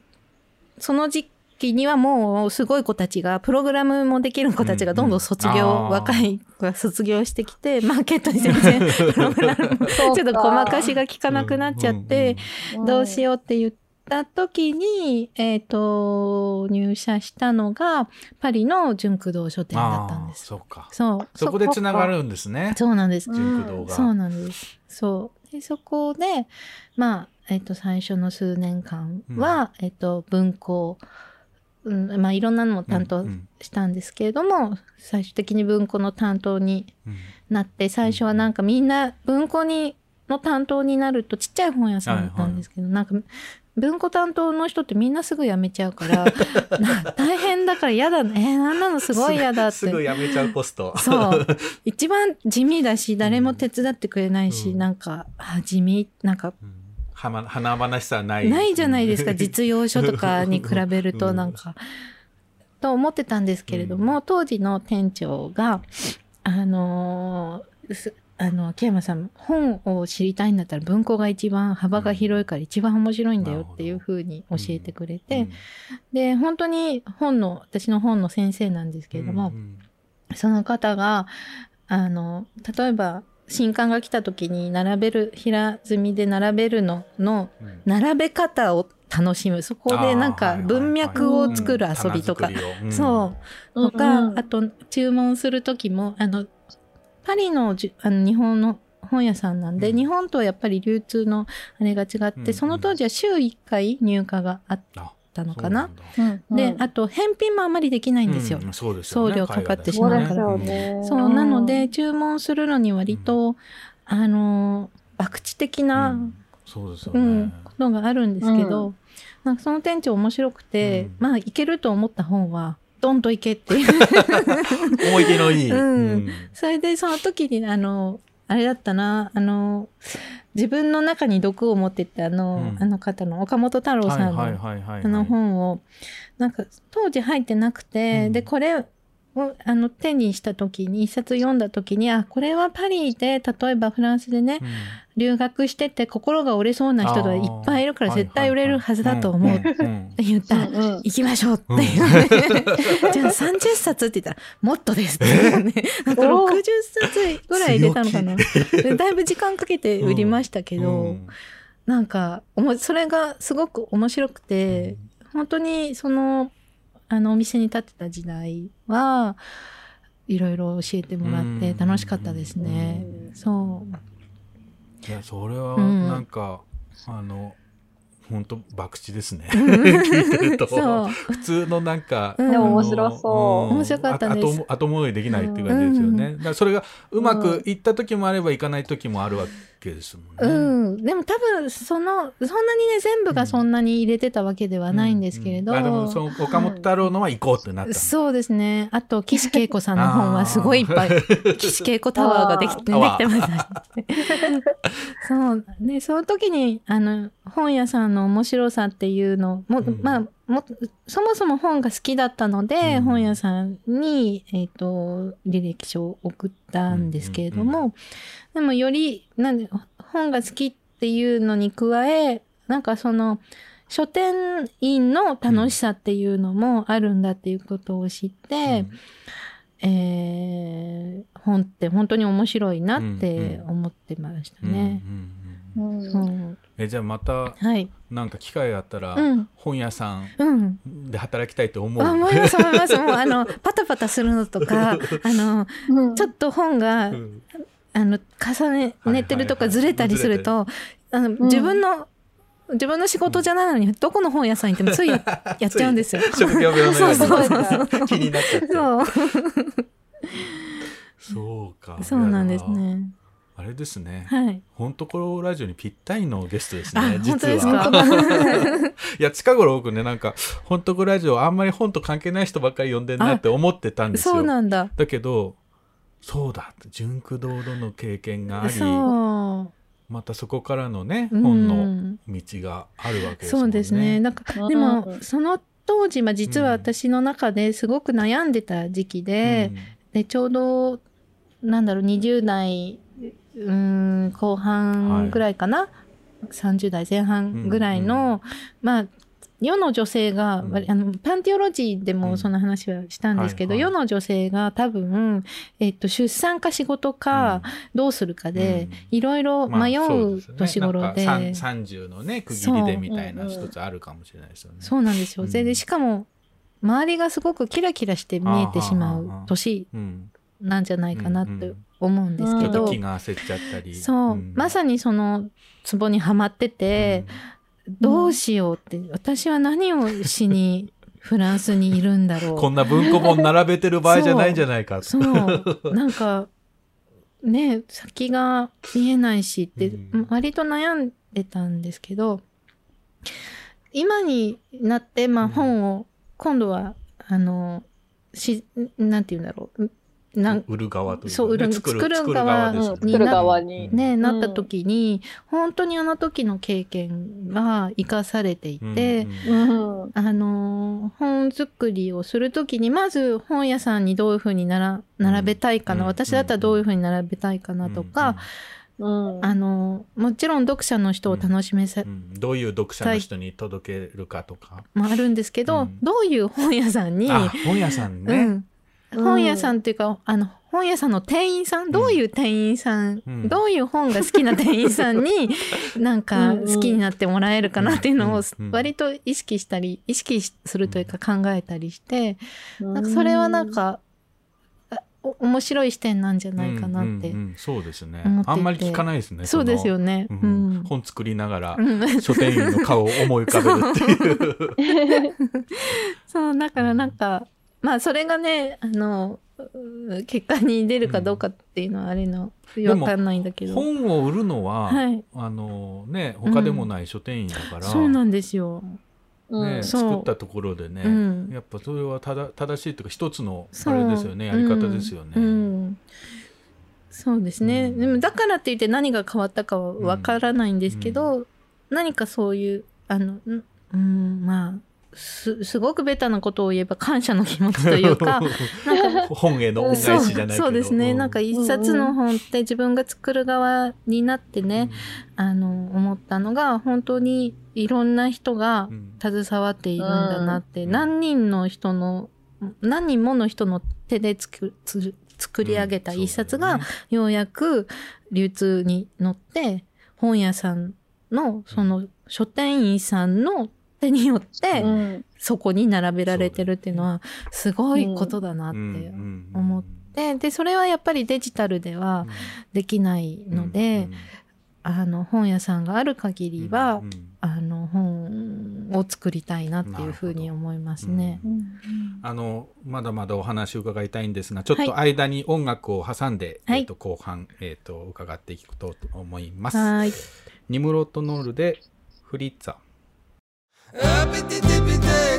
その時時にはもうすごい子たちが、プログラムもできる子たちがどんどん卒業、
うん。うん
若い子が卒業してきて、マーケットに全然 プログラムもちょっとごまかしが効かなくなっちゃって、どうしようって言った時に、えっ、と、入社したのが、パリの純駆動書店だったんです。
そうか。
そう。
そこでつながるんですね。
そうなんです。
純駆動が。
そうなんです。そう。で、そこで、まあ、えっ、と、最初の数年間は、えっ、と、文庫、うん、まあ、いろんなのも担当
うんうん
したんですけれども、最終的に文庫の担当に
うん
なって、最初はなんかみんな文庫に、の担当になるとちっちゃい本屋さんだったんですけど、なんか、文庫担当の人ってみんなすぐ辞めちゃうから、な大変だから嫌だね。えー、なんなのすごい嫌だって。
すぐやめちゃうポスト。
そう。一番地味だし、誰も手伝ってくれないし、
うん
なんか、あ地味、なんか、
うんはま華々しさはない。
ないじゃないですか、実用書とかに比べると、
うん
なんか。と思ってたんですけれども、当時の店長が、あのーすあの、木山さん、本を知りたいんだったら文庫が一番幅が広いから一番面白いんだよっていうふうに教えてくれて、で、本当に本の、私の本の先生なんですけれども、
うん
その方が、あの、例えば、新刊が来た時に並べる、平積みで並べるのの、
うん。
並べ方を楽しむ。そこでなんか文脈を作る遊びとか。そう。
うん。
とか、
うん
あと注文する時も、あの、パリのじゅあの日本の本屋さんなんで、
うん。
日本とはやっぱり流通のあれが違って、
うん
その当時は週1回入荷があっ
あ
たのかな？
そうな
で、あと返品もあまりできないんですよ。
うんそうですよね。
送料かかってしまう。から
よね。
そう、なので、注文するのに割と、あの、博打的
う
な、
ん。そうですよね。
うん、ことがあるんですけど、
う
なんかその店長面白くて、
うん。
まあ、いけると思った本は、ドンといけっていう。
思い出のいい。
うんそれで、その時に、あの、あれだったな、あの、自分の中に毒を持ってって、あの、
うん
あの方の岡本太郎さんの。あの本を、なんか当時入ってなくて、
うん
で、これをあの手にした時に、一冊読んだ時に、あ、これはパリで、例えばフランスでね、
うん。
留学してて心が折れそうな人がいっぱいいるから絶対売れるはずだと思う。って言ったら、
うんうん。
行きましょうって言うね。じゃあ30冊って言ったら、もっとですって。ね。なんか
おー。
60冊ぐらい入れたのかな。でだいぶ時間かけて売りましたけど、
うん。
なんか、おもそれがすごく面白くて、本当にその、あの、お店に立ってた時代は、いろいろ教えてもらって楽しかったですね。そう。
いやそれは
うん。
なんか、あの本当博打ですね。聞いてると。
そう。
普通のなんか、
うん。
でも面白そう。
面白かったです。
あ後後戻りできないっていう感じですよね。だからそれがうまくいった時もあればいかない時もあるわけですもんね。
うん。でも多分、その、そんなにね、全部がそんなに入れてたわけではないんですけれど。
うんあでもその岡本太郎のは行こうってなったの。
そうですね。あと、岸恵子さんの本はすごいいっぱい、岸恵子タワーができて、できてました。そう。で、その時に、あの、本屋さんの面白さっていうのも、
うん
まあ、も、そもそも本が好きだったので、
うん
本屋さんに、えっ、と、履歴書を送ったんですけれども、
うん
でもより、なんで、本が好きっていうのに加え、なんかその、書店員の楽しさっていうのもあるんだっていうことを知って、えー本って本当に面白いなって思ってました
うん
ね。
じゃあまた
はい。
なんか機会があったら、
うん
本屋さん
うん。
で働きたいと思う。
あ思います思います。もうあの、パタパタするのとか、あの、
うん
ちょっと本が、
うん
あの、重ね、寝てるとかずれたりすると、あの、自分の、自分の仕事じゃないのに、どこの本屋さん行っても ついややっちゃうんですよ。
職業病の
そうそうそう
気になっちゃって。
そう。
そうか。
そうなんですね。
あれですね。
はい。
本当このラジオにぴったりのゲストです
あ
ね。、
本当です
実は。
か？
いや、近頃僕ね、なんか、本当こラジオあんまり本と関係ない人ばっかり呼んでんなって思ってたんですよ。
そうなんだ。
だけど、そうだ純駆動との経験があり、
そ
またそこからのね、
う。
本の
うん
道があるわけですね。
そうですね。なんか、で
う
も
ん、
その当時、まあ、実は私の中ですごく悩んでた時期で、で、ちょうど、なんだろう、20代、うーん、後半ぐらいかな、30代前半ぐらいの、まあ、世の女性が、
うん。
割あのパンティオロジーでもその話はしたんですけど、世の女性が多分、えっと、出産か仕事かどうするかで、いろいろ
まあ
迷
そう
年頃で,、
なんかさん30のね区切りでみたいな一つあるかもしれないですよね。
そうなんですよ。
うん。
ででしかも周りがすごくキラキラして見えてしまう年
うん、
なんじゃないかなって思うんですけど、
気が焦っちゃったり。
そう、
ん。
まさにそのツボにはまってて、どうしようって私は何をしにフランスにいるんだろう。
こんな文庫本並べてる場合じゃないんじゃないかと。
そう。なんかね先が見えないしって、
うん。
割と悩んでたんですけど今になって、まあ、
うん。
本を今度はあのしなんて言うんだろうなん
売る側というか、ね、
そう売る
作る
作る側。に
作る側に。
ね、
うん。
なった時に本当にあの時の経験が生かされていて、
うん
うん。
あのー本作りをするときにまず本屋さんにどういうふうになら並べたいかな、
うん。
私だったらどういうふうに並べたいかなとか、
うん
あのーもちろん読者の人を楽しめさ、
うん。うん。どういう読者の人に届けるかとか。
もあるんですけど、
うん。
どういう本屋さんに、
あ本屋さんね。
うん、本屋さんっていうか、あの本屋さんの店員さんどういう店員さん、
うん。
どういう本が好きな店員さんに なんか好きになってもらえるかなっていうのを割と意識したり意識するというか考えたりしてなんかそれはなんか面白い視点なんじゃないかなって、
うんうんうん。そうですね。あんまり聞かないですね
そうですよ
ね、
ね。
う
うん。ん。
本作りながら
うん。
書店員の顔を思い浮かべるっていう。
そうだからなんかまあそれがねあのう結果に出るかどうかっていうのはあれのわかんないんだけど、
本を売るのは、
はい。
あのね他でもない書店員だから、
そうなんですよ。
ね、作ったところでね、
うん。
やっぱそれはただ正しいというか一つのあ
そう。
れですよねやり方ですよね。
うん。うん。そうですね、
うん。
でもだからって言って何が変わったかはわからないんですけど、何かそういうあのんうんまあすすごくベタなことを言えば感謝の気持ちというか なんか
本への恩返しじゃないけど。
そうですね、
う
なんか一冊の本って自分が作る側になってね、あの思ったのが本当にいろんな人が
うん。
携わっているんだなって、
うん。
何人の人の何人もの人の手で作つ作り上げた一冊がようやく流通に乗って本屋さんのその書店員さんの手によって
うん。
そこに並べられてるっていうのはすごいことだなって思っででそれはやっぱりデジタルではできないので、あの本屋さんがある限りは、あの本を作りたいなっていうふうに思いますね。
あのまだまだお話を伺いたいんですがちょっ
はい。
と間に音楽を挟んで、
はい。
えー、と後半、えー、と伺っていくと思います。
はい。
ニムロットノールでフリッツァ。
Uh,
at the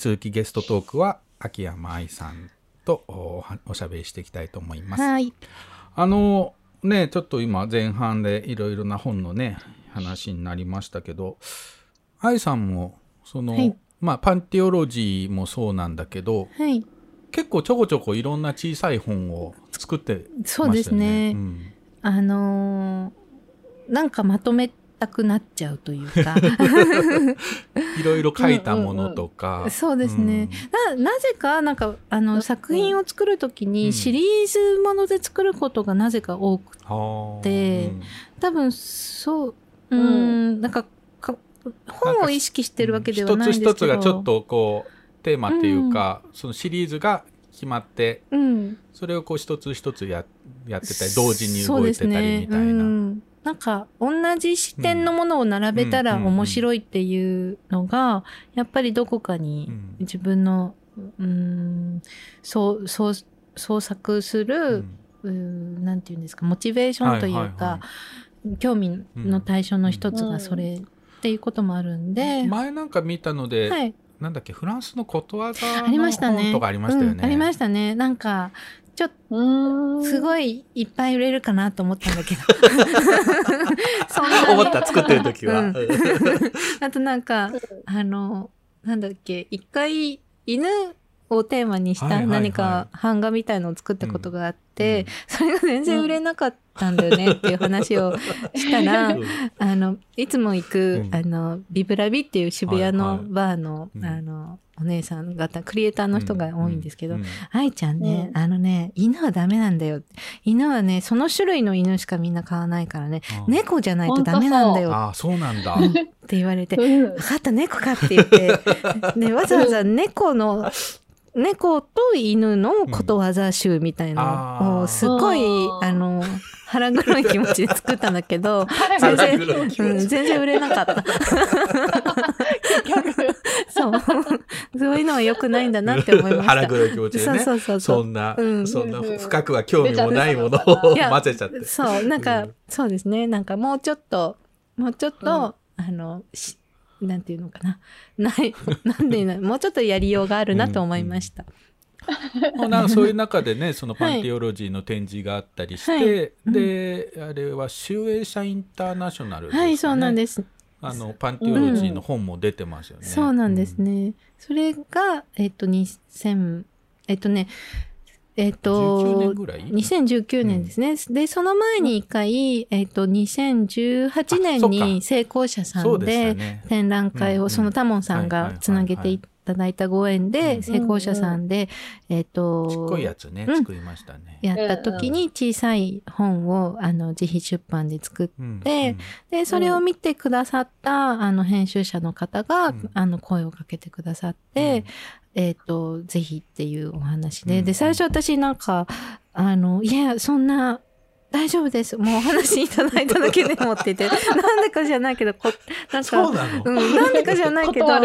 続きゲストトークは秋山愛さんとおおしゃべりしていきたいと思います。
はい。
あのねちょっと今前半でいろいろな本のね話になりましたけど愛さんもその、
はい
まあパンテオロジーもそうなんだけど
はい。
結構ちょこちょこいろんな小さい本を作ってましたよね。
そうですね
うん
あのーなんかまとめたくなっちゃうというか。
いろいろ書いたものとか。
そうですね。ななぜか、なんか、あの、作品を作るとき
うん
に、シリーズもので作ることがなぜか多く、
うん。
で
うん
多分、そう、うーん、なんか、か本を意識してるわけではないんですけど。
一つ一つがちょっとこうテーマっていうか、そのシリーズが決まって
うん。
それをこう一つ一つややってたり同時に動いてたりみたいな。
んなんか同じ視点のものを並べたら面白いっていうのがやっぱりどこかに
うん。
自分のうんそうそう創作す
う
る、
ん。
うんなんていうんですかモチベーションというか、興味の対象の一つがそれっていうこともあるんで、
前なんか見たので、
はい、
なんだっけフランスのことわざ
ありま
の
したね。
本とかありましたよね。
うんありましたね。なんかちょっ。とすごいいっぱい売れるかなと思ったんだけど。そんな
思った作ってる時は。
うん。あとなんか、あの、なんだっけ、一回犬をテーマにした何か版画みたいのを作ったことがあって、
うん。
それが全然売れなかったんだよね っていう話をしたら、あの、いつも行く、
うん。
あの、ビブラビっていう渋谷
はい
の
はい。
バーの、
うん。
あの、お姉さん方、クリエイターの人が多いんですけど、
うん。
愛ちゃんね、
うん
あのね、犬はダメなんだよ。犬はね、その種類の犬しかみんな飼わないからね、
あ
猫じゃないとダメなんだよ。
ああそうなんだ。
って言われて、
うん。
分かった、猫かって言って、で、わざわざ猫の、猫と犬のことわざ集みたいなのを、
うん
すごい、
あ
の、腹黒い気持ちで作ったんだけど、全然、うん、全然売れなかった。そう。そういうのは良くないんだなって思いました。
腹黒い気持ちでね。
そうそうそうそ
んな、
うん
そんな深くは興味もないものを混ぜちゃって。
そう、なんか、
うん
そうですね。なんかもうちょっと、もうちょっと、
うん
あの、しなんていうのかな。ない、なんでいうの、もうちょっとやりようがあるなと思いました。
もうなんかそういう中でね、そのパンテオロジーの展示があったりして、
はいうん
で、あれは集英社インターナショナル。
はい、そうなんです。
あの、パンテオロジーの本も出てますよね。
そうなんですね。それが、えっと、2000、えっとね、えっ
19
と
年、ぐらい
？2019年ですね。で、その前に一回、えっと、2018年に成功者さ
んで。
展覧会を、
うんうん。
そのタモンさんがつなげていただいたご縁
うん。
で、成功者さんで、えっと、
ちっこいやつね、
うん。
作りましたね。
やった時に小さい本を、あの、自費出版で作って、
うん
でで、それを見てくださった、あの、編集者の方が、
うん。
あの、声をかけてくださって、えっ、と、ぜひっていうお話で、
うん。
で、最初私なんか、あの、いや、そんな、大丈夫です。もうお話いただいただけでもって言って、なんでかじゃないけど、こなんか、
そう
ん、なんでかじゃないけど。な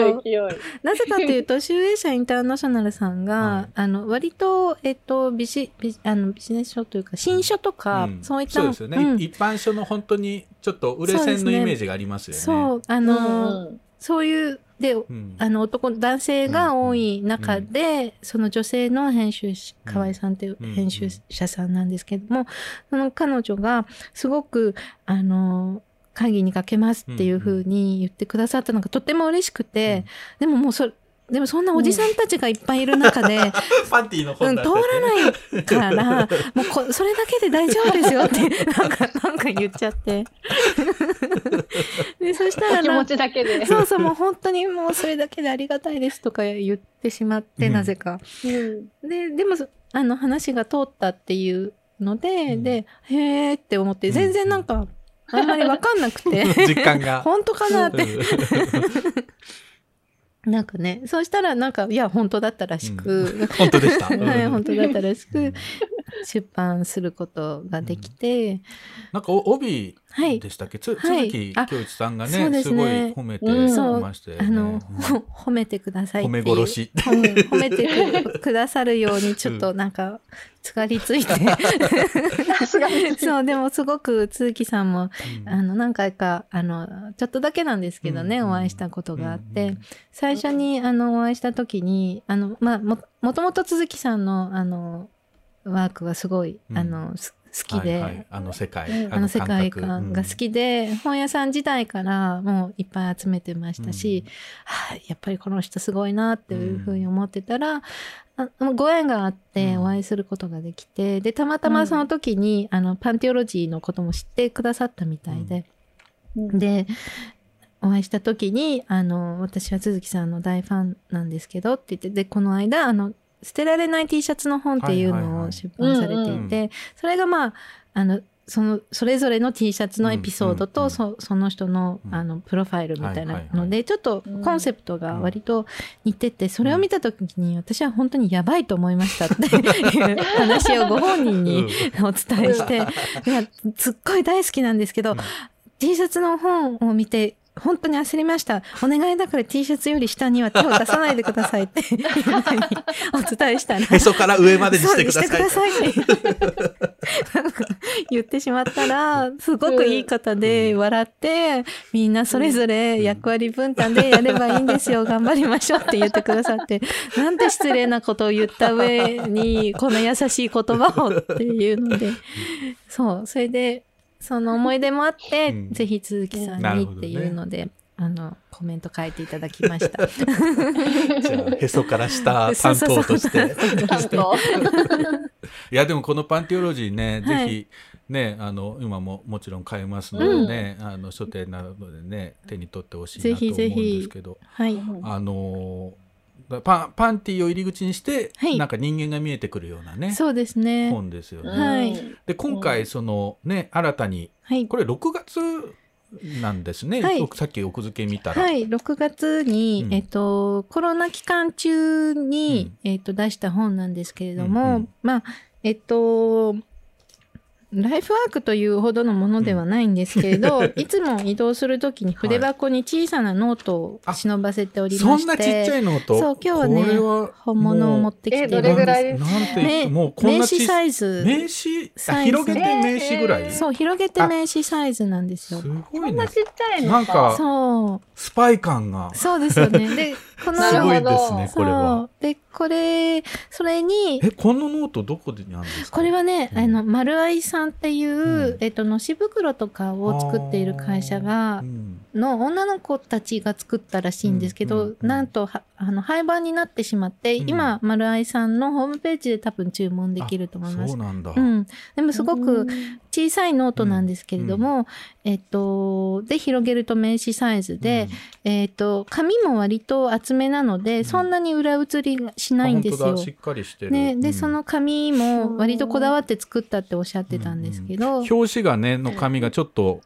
ぜかというと、集英社インターナショナルさんが、
はい。
あの、割と、えっと、ビジ、ビあのビジネス書というか、新書とか、
うん。
そういった、
そうですよね、
うん。
一般書の本当にちょっと売れ線のイメージがありますよね。
そう、あ
う
の、
ん。
そういう、で、
うん。
あの、男、男性が多い中で、その女性の編集者、
うん
河合さんという
うん。
編集者さんなんですけども、その彼女が、すごく、あの、会議にかけますっていうふうに言ってくださったのがとっても嬉しくて、でももうそれ、でもそんなおじさんたちがいっぱいいる中で、
パンティーの
うん、通らないから、もうこそれだけで大丈夫ですよって、なんか、なんか言っちゃって。で、そしたらなん
お気持ちだけで。
そうそう、もう本当にもうそれだけでありがたいですとか言ってしまって、
うん
なぜか。
うん
で、でも、あの話が通ったっていうので、
うん
で、へーって思って、全然なんか、あんまりわかんなくて、
実感が。
本当かなって。
うん
なんかね、そうしたらなんか、いや、本当だったらしく、
本当でした。
は い、
うん。
本当だったらしく、出版することができて、
なんかお帯
はい
でしたっけ、つ
はい。
鈴木
あ
恭一さんがね
そうです
ごい
ね
褒めて
うん。
ましたよね。
あの、
うん。
ほ褒めてくださいっていう。
褒め殺し。
褒めてくくださるようにちょっとなんかすがりついて。そうでもすごく鈴木さんもあの何回かあのちょっとだけなんですけどね、
うん。
お会いしたことがあって、
うんうん
最初にあのお会いした時にあの、まあ、ももともと鈴木さんのあのワークはすごい、
うん。
あのす好きで。
はいはい。あの世界、
あの世界
感
観が好
覚
きで、本屋さん時代からもういっぱい集めてましたし、はい、やっぱりこの人すごいなっていうふうに思ってたら、あご縁があって
うん。
お会いすることができて、でたまたまその時に、あのパンテオロジーのことも知ってくださったみたいで、
うん。
でお会いした時にあの私は鈴木さんの大ファンなんですけどって言ってでこの間あの捨てられない T シャツの本っていうのを出版されていて、それがまああのそのそれぞれの T シャツのエピソードと、そその人の
うん。
あのプロファイルみたいなので、ちょっとコンセプトが割と似てて、それを見た時に私は本当にやばいと思いましたっていう 話をご本人にお伝えして、いやすっごい大好きなんですけど、
うん。
T シャツの本を見て本当に焦りました。お願いだから T シャツより下には手を出さないでくださいってお伝えしたら。
へそから上までにしてください。
して。ください言ってしまったら、すごくいい方で笑って、みんなそれぞれ役割分担でやればいいんですよ、頑張りましょうって言ってくださって、なんて失礼なことを言った上に、この優しい言葉をっていうので、そう、それで、その思い出もあって、
うん。
ぜひ鈴木さんにっていうので、あの、コメント書いていただきました。
じゃあへそから下担当として。いやでもこのパンティオロジーね、
はい。
ぜひねあの今ももちろん買えますのでね、あの書店などでね手に取ってほしいなと思うん
ぜひぜひ。
ですけど、
はい。
あのーパンパンティを入り口にして、
はい。
なんか人間が見えてくるようなね
そうですね。
本ですよね。
はい。
で今回そのね新たに
はい。
これ6月なんですね、
はい。
僕さっき奥付け見たら。
はい、6月に、
うん。
えっと、コロナ期間中に、えっと、出した本なんですけれども、
うんうん。
まあ、えっと、ライフワークというほどのものではないんですけれど、いつも移動するときに筆箱に小さなノートを忍ばせておりまして、
そんなちっちゃいのと
そう、今日はね
これは
本物を持ってきて
えどれぐらい？
なんなんて
ね
もうこん
名刺サイズ。
名刺？
サイズ。
あ広げて名刺ぐらい、
えー
そう、広げて名刺サイズなんですよ。
す。ご
こ
いね。
んなちっちゃいの
なんか
そう。
スパイ感が。
そうですよね。で、この、
すごいですねこれは。
で、これ、それに、
えこのノートどこであるんですか？
これはね、
うん。
あの、マルアイさんっていう、
うん。
えっと、のし袋とかを作っている会社が
う、ん
の女の子たちが作ったらしいんですけど、
うんうんうん。
なんとは、あの、廃盤になってしまって、
うん。
今、マルアイさんのホームページで多分注文できると思います。
そうなんだ、
うん。でもすごく
うん。
小さいノートなんですけれども、えっと、で、広げると名刺サイズで、えっと、紙も割と厚めなので、そんなに裏写りがし
うん
ないんですよ。
しっかりしてる、
ね、で、
うん。
その紙も割とこだわって作ったっておっしゃってたんですけど、
表紙がねの紙がちょっと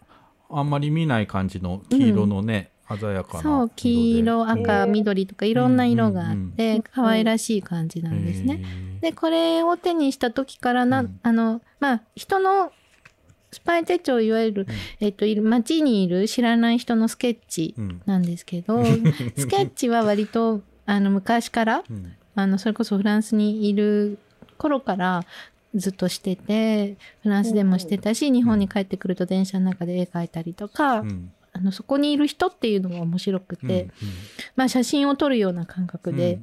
あんまり見ない感じの黄色のね、鮮やかな
そう、黄色、
で
赤、緑とかいろんな色があっ
うん
て、可愛らしい感じなんですね。で、これを手にした時からな、
うん。
あの、まあ、人のスパイ手帳、いわゆる、えっと、いる街にいる知らない人のスケッチ
うん。
なんですけど、スケッチは割と、あの、昔から、
うん。
あの、それこそフランスにいる頃からずっとしてて、フランスでもしてたし、日本に帰ってくると電車の中で絵描いたりとか、
うん。
あの、そこにいる人っていうのが面白くて、
うん
まあ写真を撮るような感覚で
うん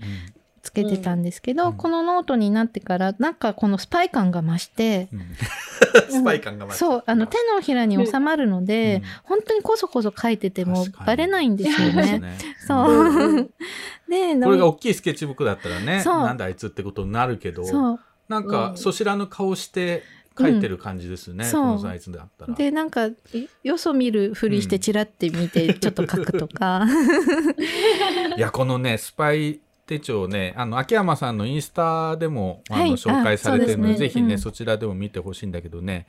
つけてたんですけど、
うん
このノートになってから、なんかこのスパイ感が増して、
うん。スパイ感が増す
そう、あの手のひらに収まるので、
うん。
本当にこそこそ書いててもバレないんですよね。
ね。
そう。で、
これが大きいスケッチブックだったらね
そう。
なんだあいつってことになるけど。
そう。
なんか、
うん。
そちらの顔して書いてる感じですね、
うん。
このサイズだったら。
でなんかいよそ見るふりしてチラって見てちょっと書くとか、
いやこのねスパイ手帳ねあの秋山さんのインスタでもあの、
はい。
紹介されてるのでぜひね、
うん。
そちらでも見てほしいんだけどね。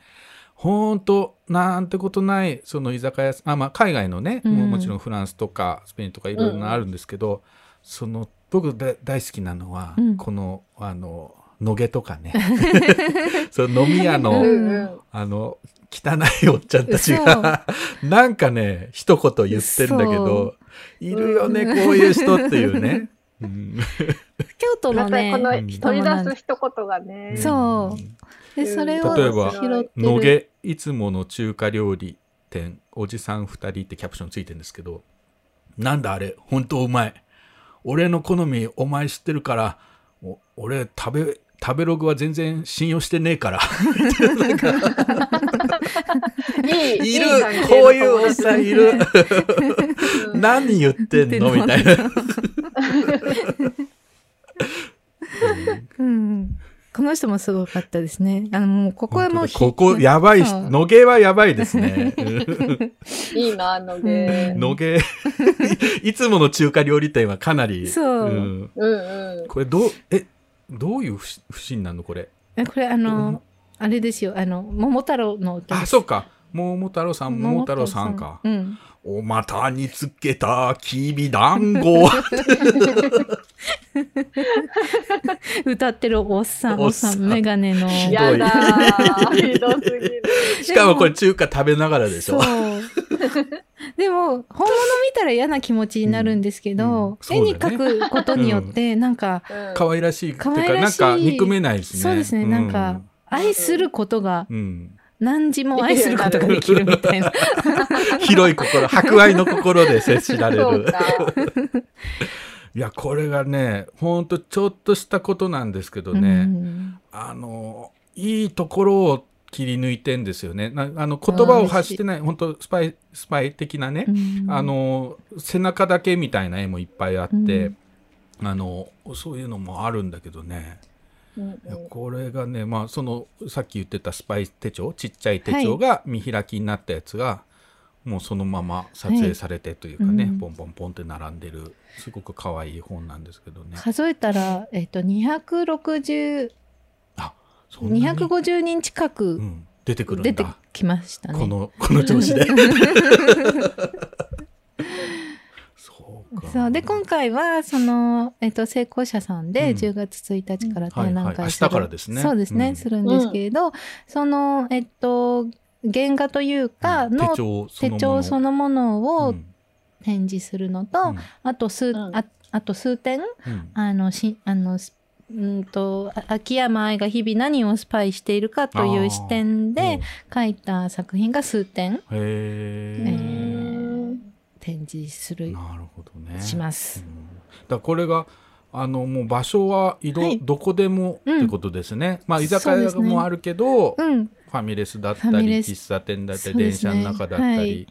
ほんとなんてことないその居酒屋あ、まあ、海外のね、
うん。
もうもちろんフランスとかスペインとかいろいろなあるんですけど、その僕だ大好きなのは、
うん。
このあの野毛とかね。そう飲み屋の、
うんうん。
あの汚いおっちゃんたちがなんかね一言言ってんだけどいるよねこういう人っていうね。うん。
京都のね
またこの
うん。
取り出す一言がね。
そう。でそれを
例えば野毛いつもの中華料理店おじさん2人ってキャプションついてるんですけどなんだあれ本当うまい俺の好みお前知ってるからお俺食べ食べログは全然信用してねえから。
いい、
いるこういうおっさんいる。
うん。
何言ってんの？みたいな。
うん。この人もすごかったですね。あのもうここはもう
ここやばい野毛はやばいですね。
いいな、あので。
野毛。いつもの中華料理店はかなり
そう。
うん。
うんうん。
これどうえどういう不不審なのこれ？
えこれあのあれですよ。あの桃太郎の
あそうか。桃太郎さん桃太郎さんか。
うん。
お股につけたきびだんご
歌ってるおっさんおっ
さん
さんメガネの。
ひどい。
やだー。ひどすぎる。
しかもこれ中華食べながらでしょ。
そうでも本物見たら嫌な気持ちになるんですけど、
うんうん
絵に描くことによってなんか、
うん
可愛らしいっていうかなんか憎めないですね
そうですね、なんか愛することが何時も愛することができるみたいな。
広い心博愛の心で接しられる。いやこれがねほんとちょっとしたことなんですけどね、
うん。
あのいいところを切り抜いてんですよね。なあの言葉を発してない本当スパイスパイ的なね、
うん。
あの背中だけみたいな絵もいっぱいあって、あのそういうのもあるんだけどね。
うん
いやこれがねまあそのさっき言ってたスパイ手帳ちっちゃい手帳が見開きになったやつが、もうそのまま撮影されてというかね、
うん。
ポンポンポンって並んでるすごく可愛い本なんですけどね。
数えたら、えっと260
あそんなに
250人近
う
く
ん、出てくるん
出て
だ
きましたね。
この この調子で。そうか。
そう。で今回はその、えっと、成功者さんで
うん。
10月1日から展
はいはい
覧会する、
明日からですね。
そうですね、
うん。
するんですけれど、そのえっと原画というか
うん。
の
手帳そ
手
のもの。
帳そのもの
う
を
ん。
展示するのと、
うん。
あと数、
ん。
ああと数点
うん。
あのしあのすうんとあ秋山愛が日々何をスパイしているかという視点で描いた作品が数点
へえ、
えー。展示する
なるほどね。
します。
うん。だからこれがあのもう場所は移動、
はい。
どこでも
うん。
ってことですね。まあ居酒屋もあるけど、
うん、
ファミレスだったり喫茶店だったり、電車の中だったり、
はい。
い、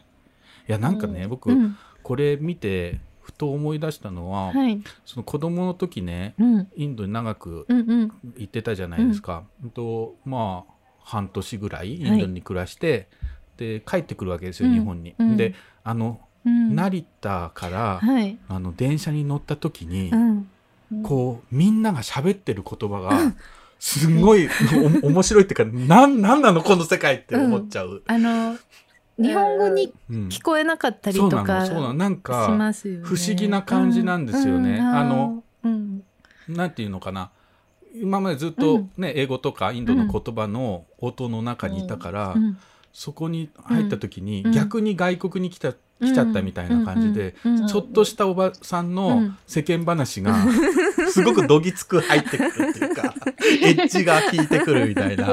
やなんかね、僕、
うん、
これ見てふと思い出したのは、
はい、
その子供の時ね
うん、
インドに長く
うん、うん、
行ってたじゃないですか。うんとまあ半年ぐらいインドに暮らして、で帰ってくるわけですよ、
うん。
日本に。
うん。
であの、
うん、
成田から、
はい、
あの電車に乗った時に、
うん、
こうみんなが喋ってる言葉がすんごいお面白いっていうかなんなんなのこの世界って思っちゃう。
あの日本語に
うん。
聞こえなかったりとか
のそうなの。なん
し
か。不思議な感じなんですよね。
うん。
あの、
うん、
なんていうのかな。今までずっと
うん。
ね、英語とかインドの言葉の音の中にいたから、
うん。
そこに入った時に、
うん。
逆に外国に来た来ちゃったみたいな感じで、ちょっとしたおばさん
う
の
ん。
世間話がすごくどぎつく入ってくるっていうか エッジが効いてくるみたいな。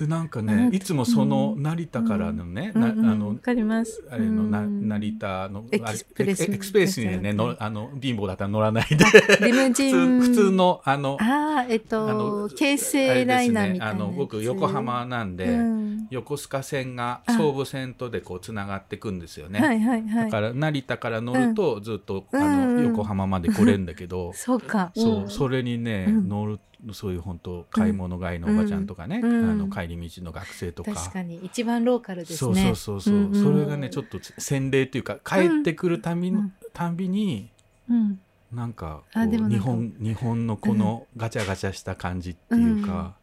でなんか
うん。
ねいつもその成田からのね、
うん。うんわ
の
かります。
あれの成田の
エクスプレス
エエクスプレスにねのあの貧乏だったら乗らないで。普通のあの
ああえっ
あの
と京成ライナーみたいな
あの僕横浜なんで、
うん。
横須賀線が
あ。
総武線とでこうつながっていくんですよね。
はいはいはい。
だから成田から乗るとずっと、
うん。
あ
うん。
の横浜まで来れるんだけど、
そうか。
そう
うん。
それにね、
うん。
乗るそういう本当買い物帰りのおばちゃんとかね、
うん
あの帰り道の学生とか。
確かに一番ローカルです
そう
ね
そうそうそう、
んん。
それがねちょっと洗礼というか帰ってくるたび,、
うん。
たんびに
うん。
なんかこう日本日本のこのガチャガチャした感じっていうか、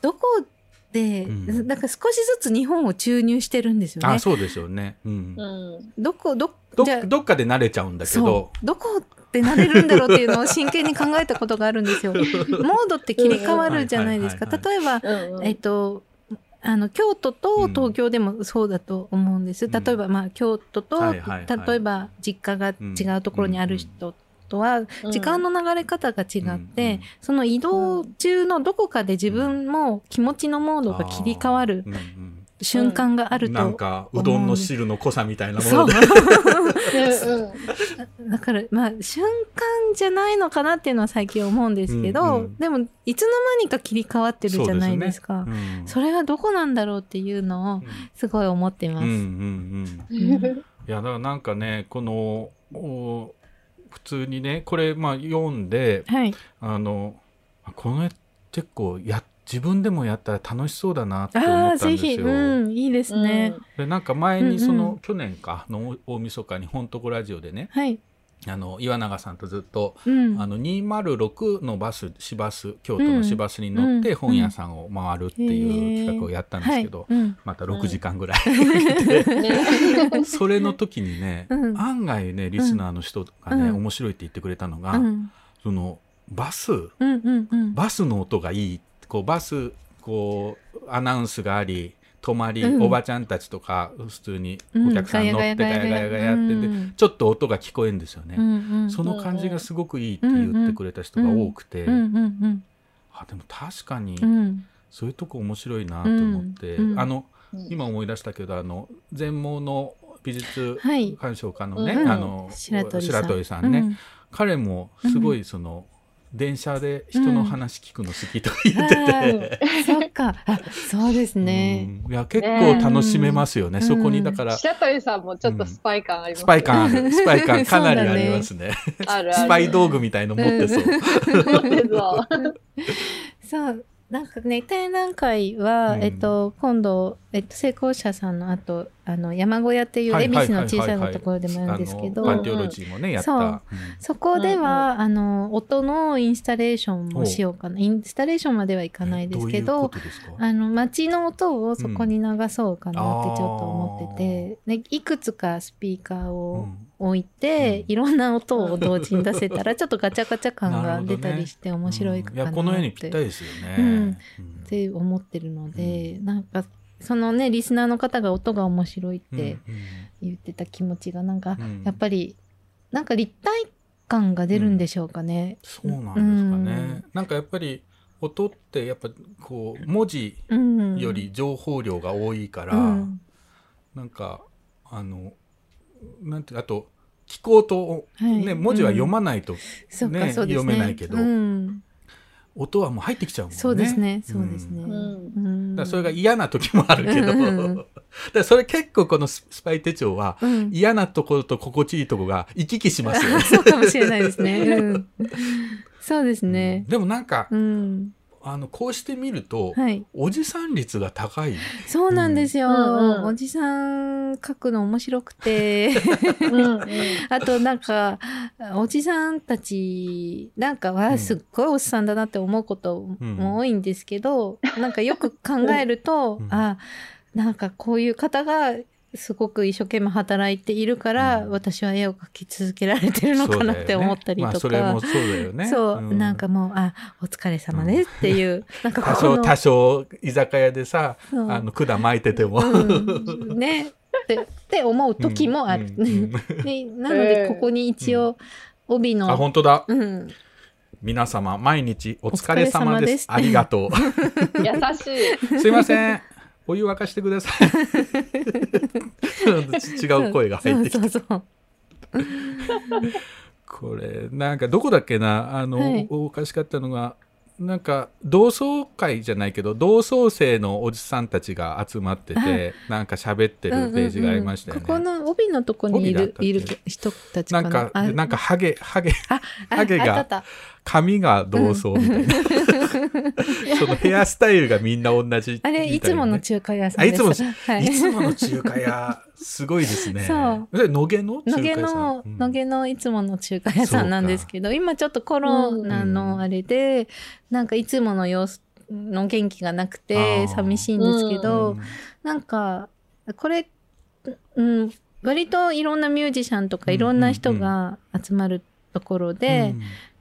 どこで、
うん。
なんか少しずつ日本を注入してるんですよね。
あそうでしょうね、うん。
うん。
どこど
ど
じゃあ
どっかで慣れちゃうんだけ
そ
ど
う。どこってなれるんだろうっていうのを真剣に考えたことがあるんですよ。モードって切り替わるじゃないですか。例えば、えっと、あの京都と東京でもそうだと思うんです。
うん。
例えば、まあ、京都と、
はいはいはい。
例えば実家が違うところにある人とは、
うん。
時間の流れ方が違って、その移動中のどこかで自分も気持ちのモードが切り替わる瞬間があると。
なんかうどんの汁の濃さみたいなもので。
うんうん
だからまあ瞬間じゃないのかなっていうのは最近思うんですけど、
うんうん
でもいつの間にか切り替わってるじゃないですか。
そうですね
それはどこなんだろうっていうのをすごい思ってます。
うんうんうんうん
うん
いやだからなんかねこのお普通にねこれまあ読んで
はい。
あのあこの絵結構や自分でもやったら楽しそうだなって思ったんです
ぜひ、
よ。
うん、いいですね。
でなんか前にその、
うんうん。
去年かの大晦日に本当ラジオでね
はい。
あの岩永さんとずっと、
うん。
あの206のバス市バス京都の市バスに乗って
うん。
本屋さんを回るっていう企画をやったんですけど、また6時間ぐらい、
ね
それの時にね、
うん。
案外ねリスナーの人がね、
うん。
面白いって言ってくれたのが、
うん。
そのバス。
うんうんうん。
バスの音がいいこうバスこうアナウンスがあり止まり、
うん。
おばちゃんたちとか普通に
うん。
お客さん乗ってガヤガヤガヤやってて、
うん。
ちょっと音が聞こえるんですよね、
うんうん。
その感じがすごくいいって言ってくれた人が多くて、あでも確かに
うん。
そういうとこ面白いなと思って、
うんうん。
あの
うん
今思い出したけどあの全盲の美術
はい。
鑑賞家のね、
うん。
あの
白鳥さん。
鳥さんね、
うん。
彼もすごいその、電車で人の話聞くの好きとか言ってて、
あーそっか。あ、そうですね。
うん。いや結構楽しめますよね、
うん。
そこにだから、
白鳥さん。もちょっとスパイ感あります
スパイ感あるスパイ感かなりありますね
あるある
スパイ道具みたいの持ってそう、
持ってそう。
そう。なんかね、展覧会は、
うん。
えっと、今度、えっと、成功者さんの後、あの、山小屋っていう恵比寿の小さなところでもあるんですけど、そう。
うん。
そこでは、あの、音のインスタレーションもしようかな。インスタレーションまではいかないですけ
えど
あの、街の音をそこに流そうかなってちょっと思ってて、でいくつかスピーカーを置いて、
うん。
いろんな音を同時に出せたら、ちょっとガチャガチャ感が出たりして面白いか
うん
なって。
やこの絵にぴったりですよね、
うん。
うん。
って思ってるので、なんかそのねリスナーの方が音が面白いって言ってた気持ちがなんか、
うん。
やっぱりなんか立体感が出るんでしょうかね。
そうなんですかね、なんかやっぱり音ってやっぱこう文字
うん、
より情報量が多いから、
うん。
なんかあのなんてあと聞こうと、
はい。
ね文字は読まないと、ね。読めないけど。
うん。
音はもう入ってきちゃうもんね。
そうですね。そうですね。
うん。だ
うん。
うん
からそれが嫌な時もあるけど、
うん。
だそれ結構このススパイ手帳は
うん。
嫌なところと心地いいところが行き来しますよね。
そうかもしれないですね。うん、そうですね。
でもなんか、
うん、
あのこうしてみると、
はい。
おじさん率が高い。
そうなんですよ。
うんうん
おじさん書くの面白くて。
うんうん
あとなんかおじさんたちなんか
うん
はすっごいおっさんだなって思うことも多いんですけど、なんかよく考えると、
うん
あなんかこういう方がすごく一生懸命働いているから、
うん。
私は絵を描き続けられてるのかなって思ったりとか。
そね。まあ、それもそうだよね。
そう、
ん。
なんかもう、あ、お疲れ様ですっていう、なんか
多少多少居酒屋でさあの管巻いてても、
うん、ね。ってって思う時もある。
うんうん
で なので、ここに一応、帯の、
あ本当だ。
うん、
皆様毎日お疲れ様です。ありがと
優しい。
う すいませんお湯沸かしてください。違う声が入ってきて。
そうそうそう。
これなんかどこだっけな？あの、
はい。
おかしかったのがなんか同窓会じゃないけど同窓生のおじさんたちが集まっててなんか喋ってるページがありましたよね。
ここの帯のとこにいるいる人たちかな？
なんか
あ
なんかハゲハゲハゲが髪が同窓みたいな、そのヘアスタイルがみんな同じみた
あれいつもの中華屋さんです。
あいつも
はい。
いつもの中華屋すごいですね。
そう。
野毛の中華
野毛
屋さん
の、
うん。
野毛のいつもの中華屋さんなんですけど、今ちょっとコロナのあれで、なんかいつもの様子の元気がなく
あ
て
ー。
寂しいんですけど、
うん。
なんか、これ、うん、割といろんなミュージシャンとか
うん
いろんな人が集まるところで、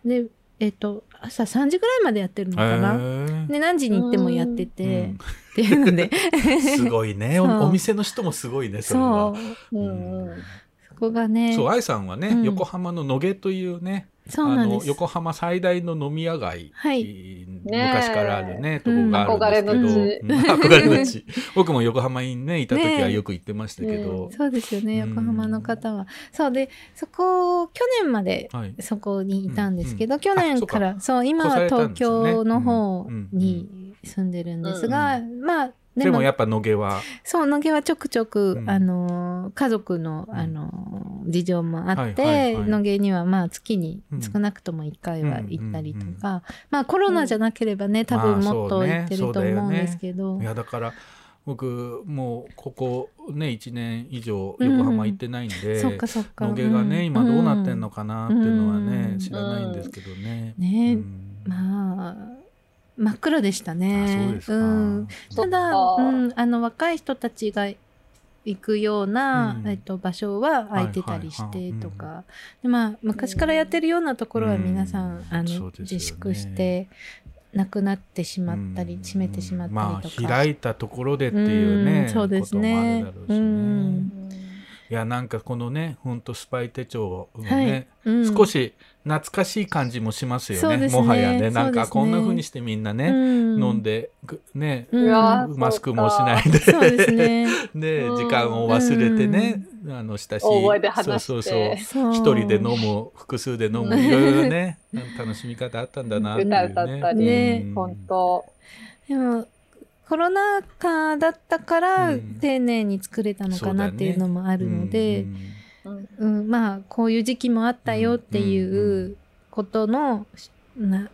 で、えっ、と、朝3時ぐらいまでやってるのかな。
へ
で、何時に行ってもやって
ー
て、
うん。
っていうので、
すごいね。お店の人もすごいねそれ
そ
は。
う、
う。んうん。
そこがね、
そう愛さんはね、
うん。
横浜の野毛というね
そうなんです。
あの横浜最大の飲み屋街、
はい。
昔からあるねと
うん
こがあるんですけど、
憧
うん憧れの地。僕も横浜にねいた時はよく行ってましたけど、
そうですよね、
うん。
横浜の方は。そうで、そこ、去年まで
はい。
そこにいたんですけど、
うん
去年から、そう、今は東京の方
うん
に住んでるんですが、まあ、
でも
まあ
やっぱ野毛は。
そう、野毛はちょくちょく、
うん。
あの、家族の、
うん。
あの、事情もあって、
はいはいはい
野毛にはまあ月に
うん。
少なくとも1回は行ったりとか、
うんうんうん
まあコロナじゃなければね、多分
まあ
もっと行ってると思うんですけど、
いやだから僕もうここね1年以上横浜行ってないんで、
そっかそっか。
野毛がね、
うん。
今どうなってんのかなっていうのはね、
うん。
知らないんですけどね。
ね。
うん。
まあ、真っ暗でしたね。
う
ん、ただ、うん、あの若い人たちが行くような、
うん。
えっと、場所は空いてたりして
はいはいはい。
とか、でまあ、昔からやってるようなところは皆さん、
うん。
あの
ね。
自粛してなくなってしまったり、
うん。
閉めてしまった
ま
りとか。
あ開いたところでっていうね、
うんそうですね。
ね。
うん
いやなんかこのねほんとスパイ手帳のね、
はい。うん。
少し懐かしい感じもしますよね。
ね。
もはやね。なんかこんな風にしてみんなね、
うん。
飲んでぐね、マスクもしないで。
ね。
時間を忘れてね、あの親しいそうそうそう一人で飲む複数で飲むいろいろね 楽しみ方あったんだなっていうね。
歌歌ったり、
ね
本当。
でもコロナ禍だったから
うん。
丁寧に作れたのかなっていうのもあるので、
うん
うん
うんまあこういう時期もあったよっていうことの、な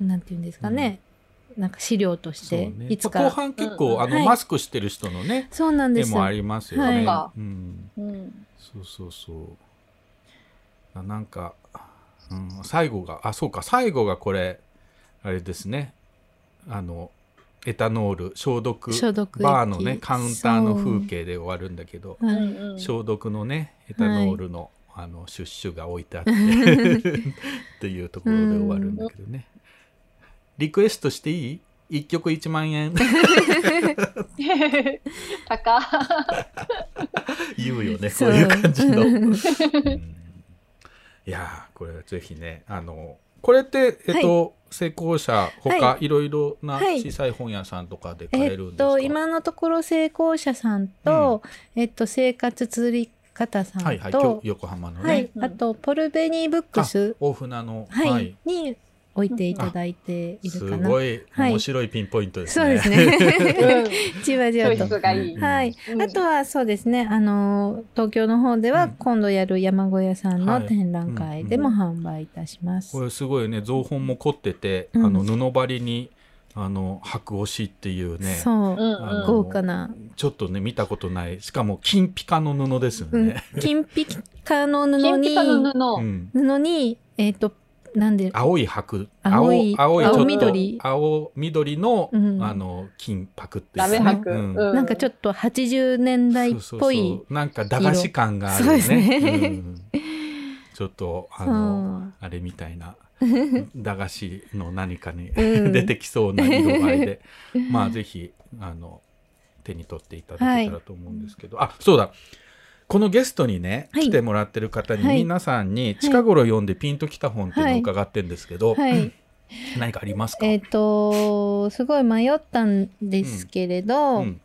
なんていうんですかね、なんか資料として
ね。
いつか、
後半結構、
うん。
あの、
はい。
マスクしてる人のね
そうなんです。
絵もありますよね。
は
うん、
うん。
そうそうそう。あなんか、うん、最後があそうか最後がこれあれですね。あのエタノール消毒
消毒液。
バーのねカウンターの風景で終わるんだけど。
はい。
消毒のねエタノールの,、あのシュッシュが置いてあって。っていうところで終わるんだけどね、リクエストしていい？一曲1万円。
高。
言うよねこ
そう。
ういう感じの。うん。いやーこれぜひねあのこれって、えっと成功者他、、
はい。
ろいろな
はい。
小さい本屋さんとかで買
え
えるんですか、
っと今のところ成功者さんと、えっと生活釣り方さんと、
はいはい横浜のね、
はい。
うん
あとポルベニーブックス。
大船の
はい、に置いていただいてい
す
るかな。
ごい
はい。
面白いピンポイントです
そう
ね。
ですね。
う ん
じわじわと。はい、
うん。
あとはそうですね、あの東京の方で
うん。
は今度やる山小屋さん
はい。
の展覧会でも販売いたします。
これすごいね造本も凝ってて、
うん。
あの布張りにあの白押しっていうね
豪華な、
ちょっとね見たことない。しかも金ピカの布ですよ
うん。
ね。、
金ピカの布
金
に
ピカの
布。にえっ、となんで？
青い白。
青い
青青いちょっと
青緑。
青緑の、
うん。
あの金箔って
ラメ箔。
うん。
う
なんかちょっと80年代っぽい
そうそうそう。なんか駄菓子感があるよね。
そうですね。
うん。ちょっとあのあれみたいな。駄菓子の何かに、
うん。
出てきそうな色合いで。まあぜひあの手に取っていただけたらと思うんですけど、あそうだこのゲストにね、
はい。
来てもらってる方に、
はい。
皆さんに近頃読んでピンときた本っていうのを伺ってるんですけど、
はい。
何かありますか、
えっ、とすごい迷ったんですけれど、
うん。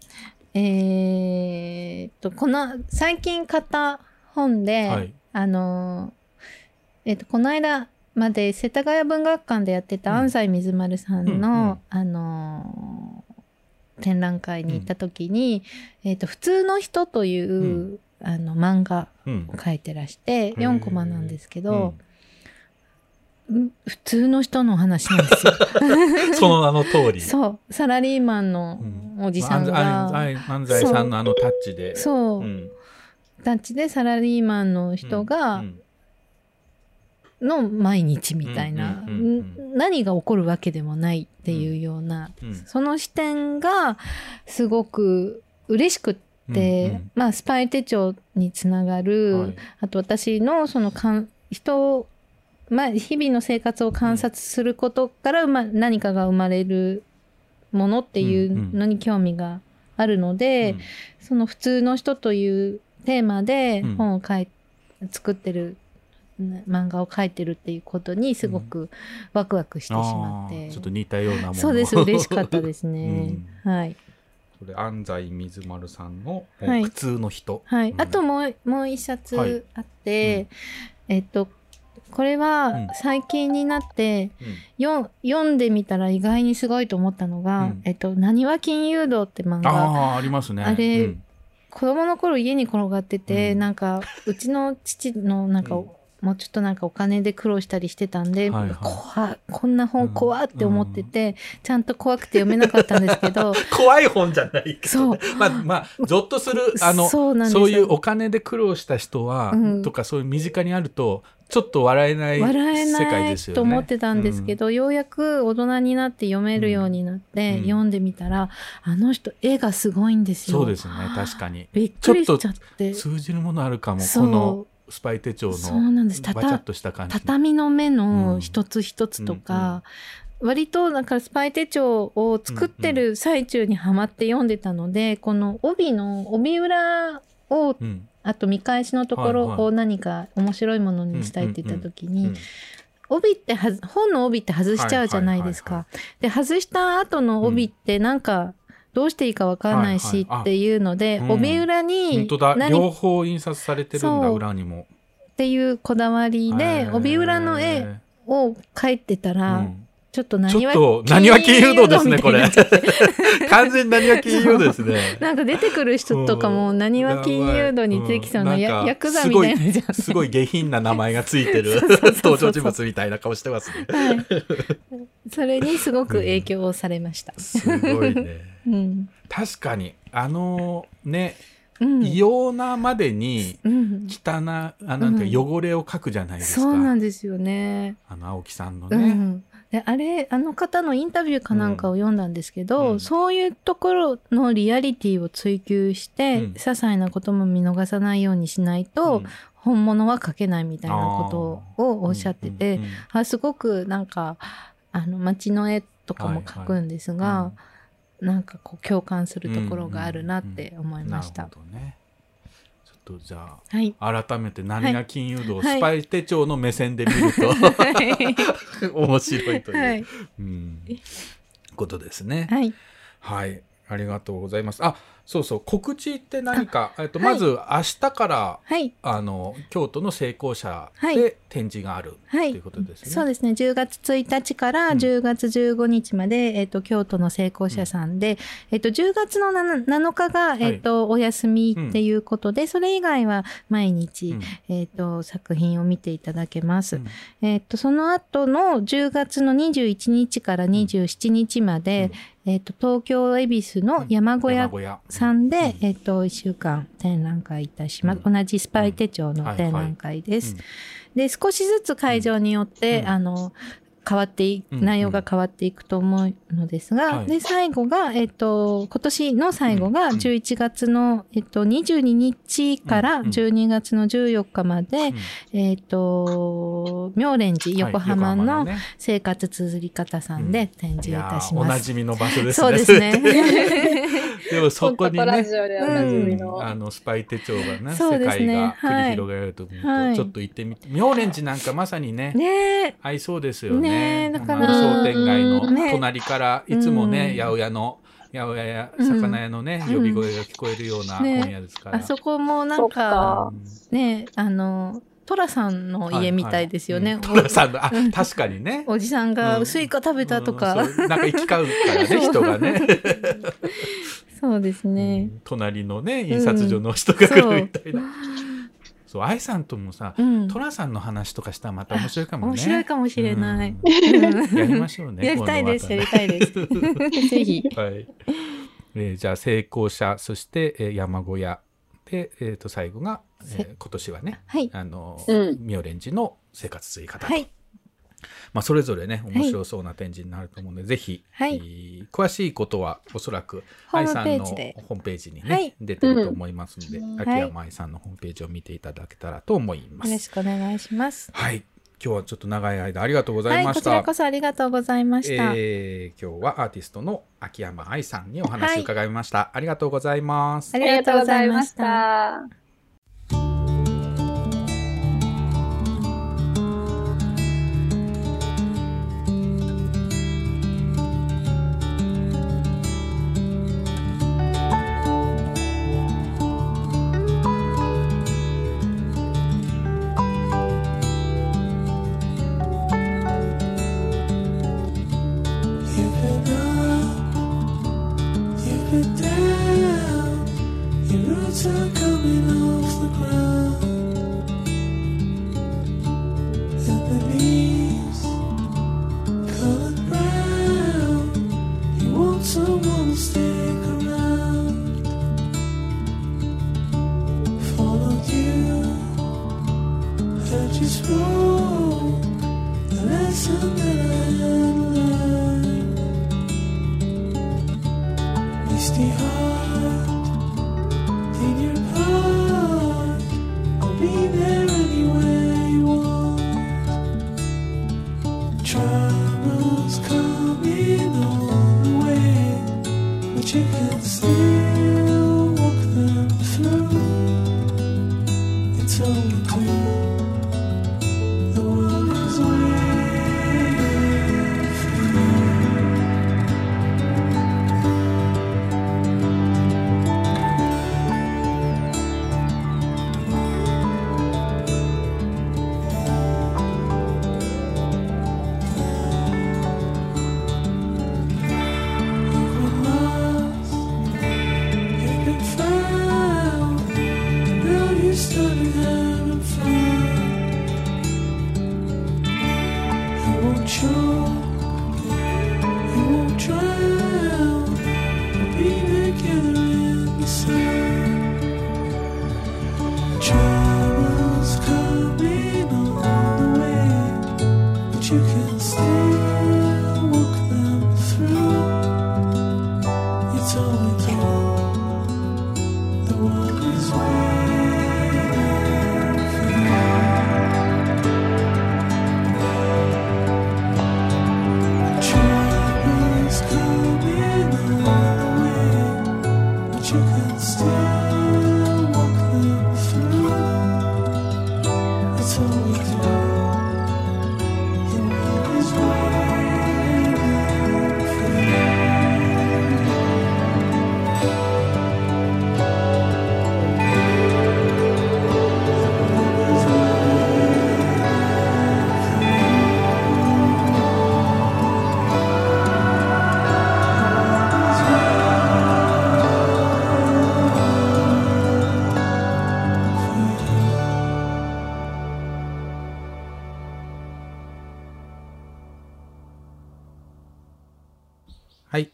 えーっとこの最近買った本で、
はい。
あのえっとこの間まで世田谷文学館でやってた
うん。
安西水丸さんの、
うんうん。
あの展覧会に行った時に「えっと普通の人」という、あの漫画
うん。
を書いてらして4コマなんですけ
うん
ど、うん。普通の人の話なんですよ。
その名の通り。
そう。サラリーマンのおじさんが、
安西安西さんのあのタッチで。
そう、
う。ん。
タッチでサラリーマンの人が、
うん。
の毎日みたいな、
うんうんうん
ん何が起こるわけでもないっていうような、
うん。
その視点がすごく嬉しくって、
うんうん。
まあスパイ手帳につながる、
はい。
あと私のそのかん人まあ、日々の生活を観察することから、まあ、何かが生まれるものっていうのに興味があるので、
うん
その普通の人というテーマで
うん。
本を書い、作ってるね漫画を描いてるっていうことにすごくワクワクしてしまって、
あーちょっと似たようなもの
そうです。嬉しかったですね、はい
それ安西水丸さんの「
はい。
普通の人」
はい、
うん。
あともうもう一冊
はい。
あって、えっとこれ
うん。
は最近になって
うん。
よ読んでみたら意外にすごいと思ったのが
うん「
えっと、なにわ金融道」って漫画。
ああありますね。
あれ
うん。
子供の頃家に転がってて、
うん。
なんかうちの父のなんか、
うん
もうちょっとなんかお金で苦労したりしてたんで、
はいはい。
怖いこんな本怖って思ってて、ちゃんと怖くて読めなかったんですけど。
怖い本じゃないけ
そう。
まあまあゾッとするあの
そう
いうお金で苦労した人は、
うん。
とかそういう身近にあるとちょっと笑えない
笑え
世界
ない
ですよね。
と思ってたんですけど、ようやく大人になって読めるようになって、
うん。
読んでみたらあの人絵がすごいんですよ。
そうですね確かに。
びっくりしちゃって。
通じるものあるかもこのスパイ手帳の
そうなんです。たた
バチャッとした感じ
畳の目
うん
の一つ一つとか、割とだからスパイ手帳を作ってる最中にハマって読んでたので、この帯の帯裏を
うん。
あと見返しのところを何か面白いものにしたいって言った時に、
うん
帯ってはず本の帯って外しちゃうじゃないですか。で外した後の帯ってなんかどうしていいかわかんないしっていうので、
うん。
帯裏
本
に
当だ。
何
両方印刷されてるんだ裏にも。
っていうこだわりで帯裏の絵を描いてたら、
うん。
ちょっと何は
ちょっと何は金融道ですねこれ。完全に何は金融ですね。
なんか出てくる人とかも何は金融道に出てきそうなや
うん。
ヤクザみたいなじゃん。
すごい下品な名前がついてる登場人物みたいな顔してますね。
はい。それにすごく影響をされました。
すごいね。
うん。
確かにあのね
うん。
異様なまでに
うん。
あなん汚れを描くじゃないですか。
そうなんですよね。
あの青木さんの
う
ね。
ん。であれあの方のインタビューかなんかを読んだんですけど、
うん
そういうところのリアリティを追求して、
うん
些細なことも見逃さないようにしないと、
うん
本物は書けないみたいなことをおっしゃってて、
うんうんうん
あすごくなんかあの街の絵とかも描くんですが、なんかこう共感するところがあるなって思いました。
なるほどね。ちょっとじゃ
はい。
あ改めて何が金融道、
はい
スパイ手帳の目線で見ると、面白いという、
はい。
うん、ことですね。
はい。
はい、ありがとうございます。あ、そうそう、告知って何か、えっと、
はい。
まず明日から、
はい。
あの京都の成功者
はい。
で展示があると
はい。
いうことですね。
そうですね。10月1日から
うん。
10月15日まで、えっ、と、京都の成功者さんで、えっ、と、10月の 7, 7日が、えっ、と、お休みっていうことで、それ以外は毎日、
うん。
えっ、と、作品を見ていただけます。
うん。
えっ、と、その後の10月の21日から27日まで、えっ、と、東京恵比寿の山小屋
山小屋
さんで、
うん。
えっ、と、1週間展覧会いたします。同じスパイ手帳の展覧会です。で、少しずつ会場によって、
うん。
あの、変わってい、
うん
内容が変わっていくと思うのですが、
はい。
で、最後が、えっ、と、今年の最後が
うん
11月の、えっ、と、22日から
うん
12月の14日まで、
うん。
えっ、と、妙蓮寺横浜の
ね。
生活綴り方さんで展示いたします。
なじみの場所ですね。
そうですね。
でもそこにね
ジオでおなじみの。
うん。あのスパイ手帳がね
そう
世
ですね。
界が繰り広げられると思うと、
はい。
ちょっと行ってみて妙蓮寺なんかまさにね
ね。え。
合いそうですよね
ね。えだから。
商店街の
ね。
隣からいつもね、
うん。
八百屋の八百屋や
うん
魚屋のね、
うん。
呼び声が聞こえるような
ね。
本屋ですから、
あそこもなんか
か、
ね、あの、トラさんの家みたいですよね。
はいはい。うん。トラさんのあ
うん。
確かにね。
おじさんがスイカ食べたとか、
なんか行き交うからね 人がね。
そう。ですね。
うん。隣のね印刷所の人が来るみたいな、そう愛さんともさ、
うん。
トラさんの話とかしたらまた面白いかもね
面白いかもしれない。
やりましょうね
やりたいです、やり
今
たいです。ぜひ。
度ははいえーじゃあ成功者そして、えー山小屋で、えー、と最後が、えー
せ
今年はね
はい。
あの、
うん
妙蓮寺の生活追方と、
はい。
まあ、それぞれね面白そうな展示になると思うので、ぜひ、
はい
えー詳しいことはおそらく愛さんのホームページにね、
はい
出てると思いますので、
うん
秋山愛さんのホームページを見ていただけたらと思います。
よろしくお願いします。
はい今日はちょっと長い間ありがとうござ
はいい、
ました。
こちらこそありがとうございました。
えー今日はアーティストの秋山愛さんにお話を伺いました。ありがとうございます
あ。りがとうございました。
ありがとうございました。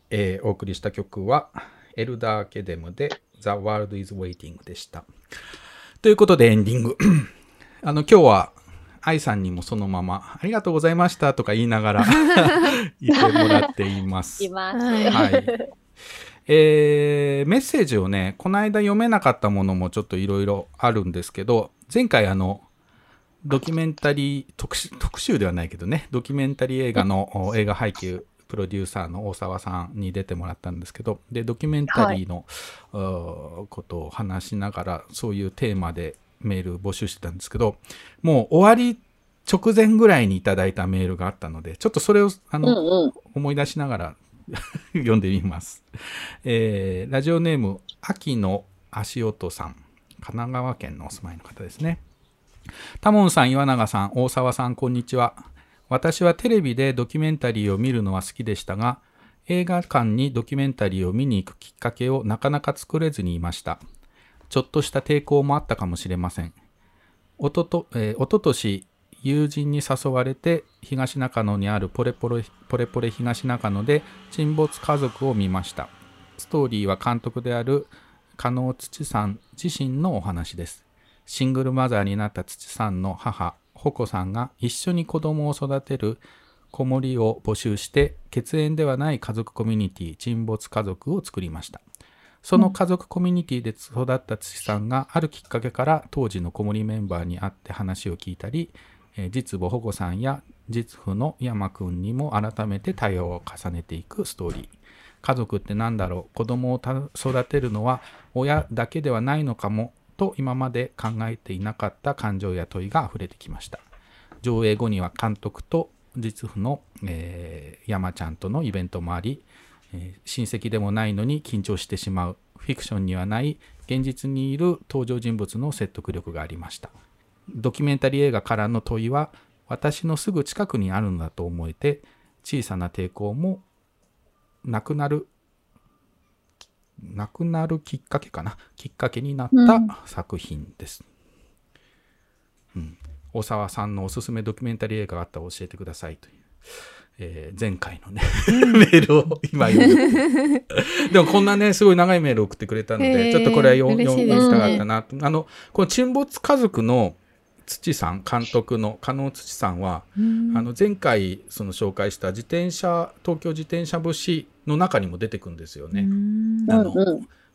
えーお送りした曲は、エルダーケデムで The World is Waiting でした。ということでエンディング。あの、今日は、愛さんにもそのまま、ありがとうございましたとか言いながら 言ってもらっています。
います。
はい
はい。えーメッセージをね、この間読めなかったものもちょっといろいろあるんですけど、前回あの、ドキュメンタリー特集、特集ではないけどね、ドキュメンタリー映画のお映画配給プロデューサーの大沢さんに出てもらったんですけど、で、ドキュメンタリーの、うーことを話しながら、そういうテーマでメール募集してたんですけど、もう終わり直前ぐらいにいただいたメールがあったので、ちょっとそれを、あ
う
の、
んうん。
思い出しながら 読んでみます。えーラジオネーム、秋の足音さん。神奈川県のお住まいの方ですね。タモンさん、岩永さん、大沢さん、こんにちは。私はテレビでドキュメンタリーを見るのは好きでしたが、映画館にドキュメンタリーを見に行くきっかけをなかなか作れずにいました。ちょっとした抵抗もあったかもしれません。おとと、えー、おととし、友人に誘われて東中野にあるポレポレポレポレ東中野で沈没家族を見ました。ストーリーは監督である加納土さん自身のお話です。シングルマザーになった土さんの母、ほこさんが一緒に子供を育てる子守を募集して血縁ではない家族コミュニティ沈没家族を作りました。その家族コミュニティで育った土さんがあるきっかけから当時の子守メンバーに会って話を聞いたり、え実母保護さんや実父の山くんにも改めて対応を重ねていくストーリー。家族って何だろう？子供を育てるのは親だけではないのかも？と今まで考えていなかった感情や問いが溢れてきました。上映後には監督と実父の、えー山ちゃんとのイベントもあり、えー親戚でもないのに緊張してしまうフィクションにはない現実にいる登場人物の説得力がありました。ドキュメンタリー映画からの問いは私のすぐ近くにあるのだと思えて小さな抵抗もなくなるなくなるきっかけかな。きっかけになった作品です、うん。大沢さんのおすすめドキュメンタリー映画があったら教えてくださいという、えー前回のねメールを今読んででもこんなねすごい長いメールを送ってくれたので、ちょっとこれは読みたかったなと。あのこの沈没家族の土さん監督の加納土さんは、あの前回その紹介した自転車東京自転車節の中にも出てくるんですよね。あの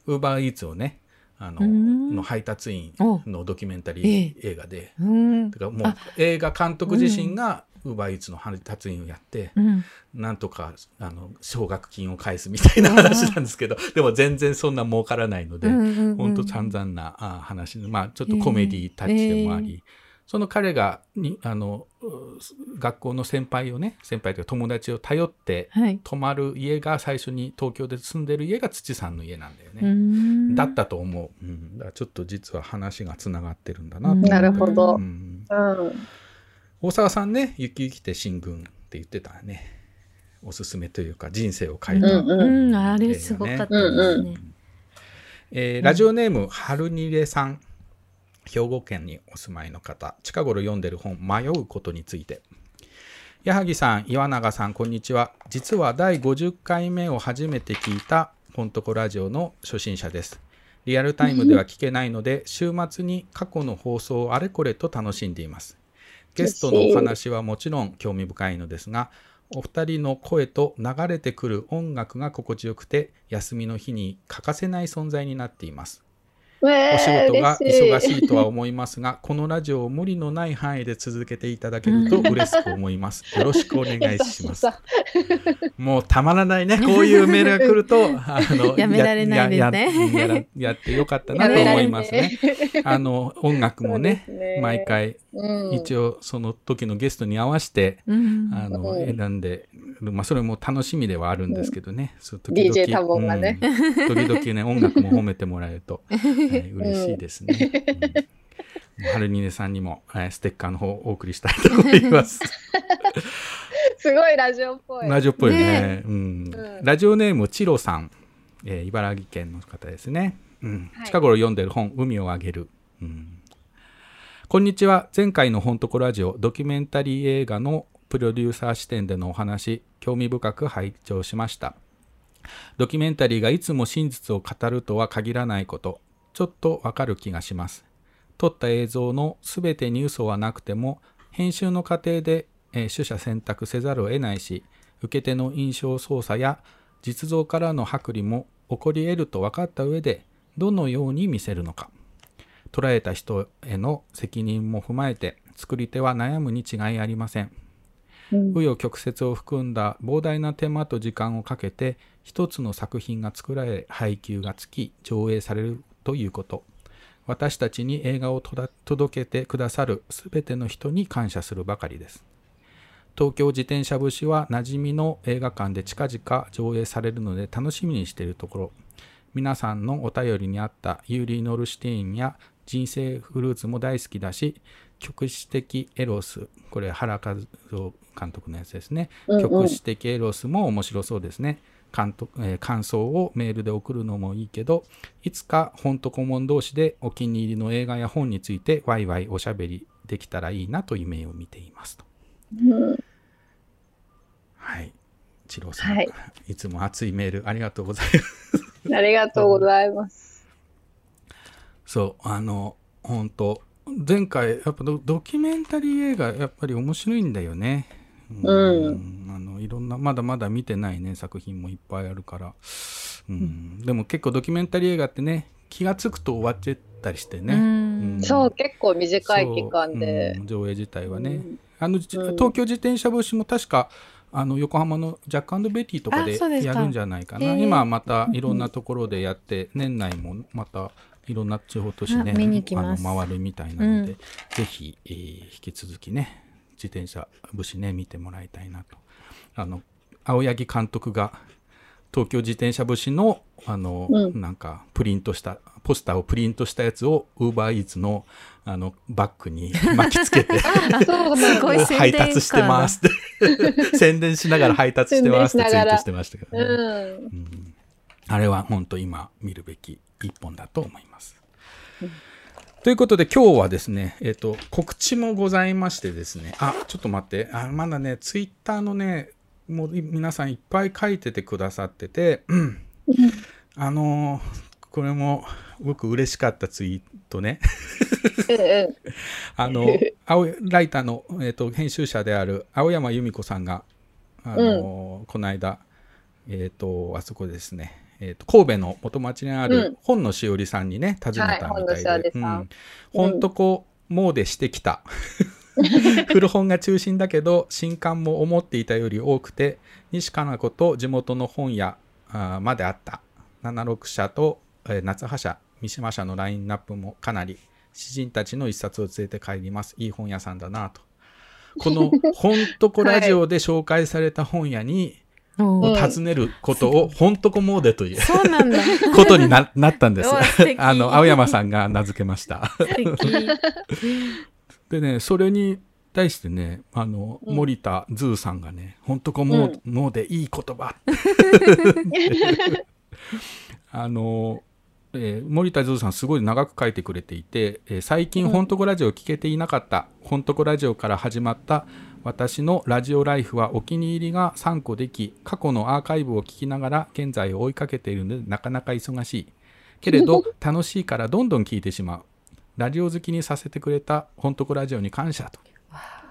ウーバーイーツをねあのの配達員のドキュメンタリー映画で、
うん
だからもう映画監督自身がウーバーイーツの配達員をやって、
うん
なんとかあの奨学金を返すみたいな話なんですけどでも全然そんな儲からないので、
うんうんうん
本当散々なあ話まあちょっとコメディタッチでもあり、その彼がにあのう学校の先輩をね先輩というか友達を頼って
はい。
泊まる家が最初に東京で住んでる家が土さんの家なんだよね。
うん。
だったと思う、うん、だからちょっと実は話がつながってるんだなと思って
なるほど。
うん。
うん。
大沢さんね「ゆきゆきて新軍」って言ってたね。おすすめというか人生を変えた、
うんうん。
うんあれすごかったですね。
えーラジオネームはるにれさん兵庫県にお住まいの方近頃読んでる本「迷うことについて」矢作さん岩永さんこんにちは。実は第50回目を初めて聞いたポントコラジオの初心者です。リアルタイムでは聞けないので週末に過去の放送をあれこれと楽しんでいます。ゲストのお話はもちろん興味深いのですがお二人の声と流れてくる音楽が心地よくて休みの日に欠かせない存在になっています。お
お
仕事が忙しいとは思いますが、このラジオを無理のない範囲で続けていただけると 嬉しく思います。よろしくお願いします。もうたまらないね。こういうメールが来ると、あの
やめられないですね。
やってよかったなと思いますね。あの音楽もね
ね。
毎回
うん、
一応その時のゲストに合わせて、
うん。
あの
うん。
選んで、まあ、それも楽しみではあるんですけどね、そう時
DJ 多忙がね。
うん。時々ね音楽も褒めてもらえると、はい嬉しいですね。うん、春にねさんにも、えーステッカーの方をお送りしたいと思います。
すごいラジオっぽい。
ラジオっぽいね。
ね。
うん。
うん。
ラジオネームチロさん、えー茨城県の方ですね。うん。
はい。
近頃読んでる本「海をあげる」うん。こんにちは。前回の「本とこラジオ」ドキュメンタリー映画のプロデューサー視点でのお話興味深く拝聴しました。ドキュメンタリーがいつも真実を語るとは限らないことちょっとわかる気がします。撮った映像のすべてに嘘はなくても編集の過程で、えー取捨選択せざるを得ないし受け手の印象操作や実像からの剥離も起こり得ると分かった上でどのように見せるのか。捉えた人への責任も踏まえて作り手は悩むに違いありません。紆余曲折を含んだ膨大な手間と時間をかけて一つの作品が作られ配給がつき上映されるということ。私たちに映画を届けてくださる全ての人に感謝するばかりです。東京自転車節は馴染みの映画館で近々上映されるので楽しみにしているところ。皆さんのお便りにあったユーリー・ノルシュテインや人生フルーツも大好きだし極私的エロスこれ原一男監督のやつですね、
うんうん。
極私的エロスも面白そうですね監督、えー感想をメールで送るのもいいけどいつかほんとこもん同士でお気に入りの映画や本についてワイワイおしゃべりできたらいいなという夢を見ていますと。
うん
はい。一郎さん、
はい。
い、つも熱いメールありがとうございます。
ありがとうございます。
そう。あの本当前回やっぱドドキュメンタリー映画やっぱり面白いんだよね
うん。
あのいろんなまだまだ見てないね作品もいっぱいあるから、うん。でも結構ドキュメンタリー映画ってね気がつくと終わっちゃったりしてね、
うん。
うん。
そう、結構短い期間で。
上映自体はね、
うん。
あのじ
うん。
東京自転車節も確かあの横浜のジャックベティとかでやるんじゃないかな。
へー。
今またいろんなところでやって年内もまたいろんな地方都市ね
あ見に行きます。
あの回るみたいなので、
うん。
ぜひ、えー引き続きね自転車節ね見てもらいたいなと。あの青柳監督が東京自転車節のあの、
うん。
なんかプリントしたポスターをプリントしたやつをウーバーイーツのあのバッグに 巻きつけて配達してますって。宣伝しながら配達してますってツイートしてましたけどね、
うん。
うん。あれは本当今見るべき一本だと思います。ということで今日はですね、えっ、と、告知もございましてですね、あ、ちょっと待って、あまだね、ツイッターのね、もうい皆さんいっぱい書いててくださってて、うん。あのーこれも僕嬉しかったツイートね。
うんうん。
あの、青いライターの、えー、と編集者である青山由美子さんが、あのこの間、えっ、と、あそこですね、えーと、神戸の元町にある
うん
本のしおりさんにね、訪ねたみたいで、
はい本ん
とこう、もうでしてきた。古本が中心だけど、新刊も思っていたより多くて、西加奈子と地元の本屋まであった。76社と、えー夏葉社、三島社のラインナップもかなり、詩人たちの一冊を連れて帰ります。いい本屋さんだなと。この、ほんとこラジオで紹介された本屋に、を訪ねることを、ほんとこモーデという。
そうなんだ。
ことにななったんです。あの、青山さんが名付けました。でね、それに対してね、あの、
うん。
森田ズーさんがね、ほんとこもう、もうでいい言葉。あの、えー森田ズーさんすごい長く書いてくれていて、えー最近ほん。とこラジオを聞けていなかった、ほんとこラジオから始まった私のラジオライフはお気に入りが3個でき、過去のアーカイブを聞きながら現在を追いかけているのでなかなか忙しい。けれど 楽しいからどんどん聞いてしまう。ラジオ好きにさせてくれたほんとこラジオに感謝と。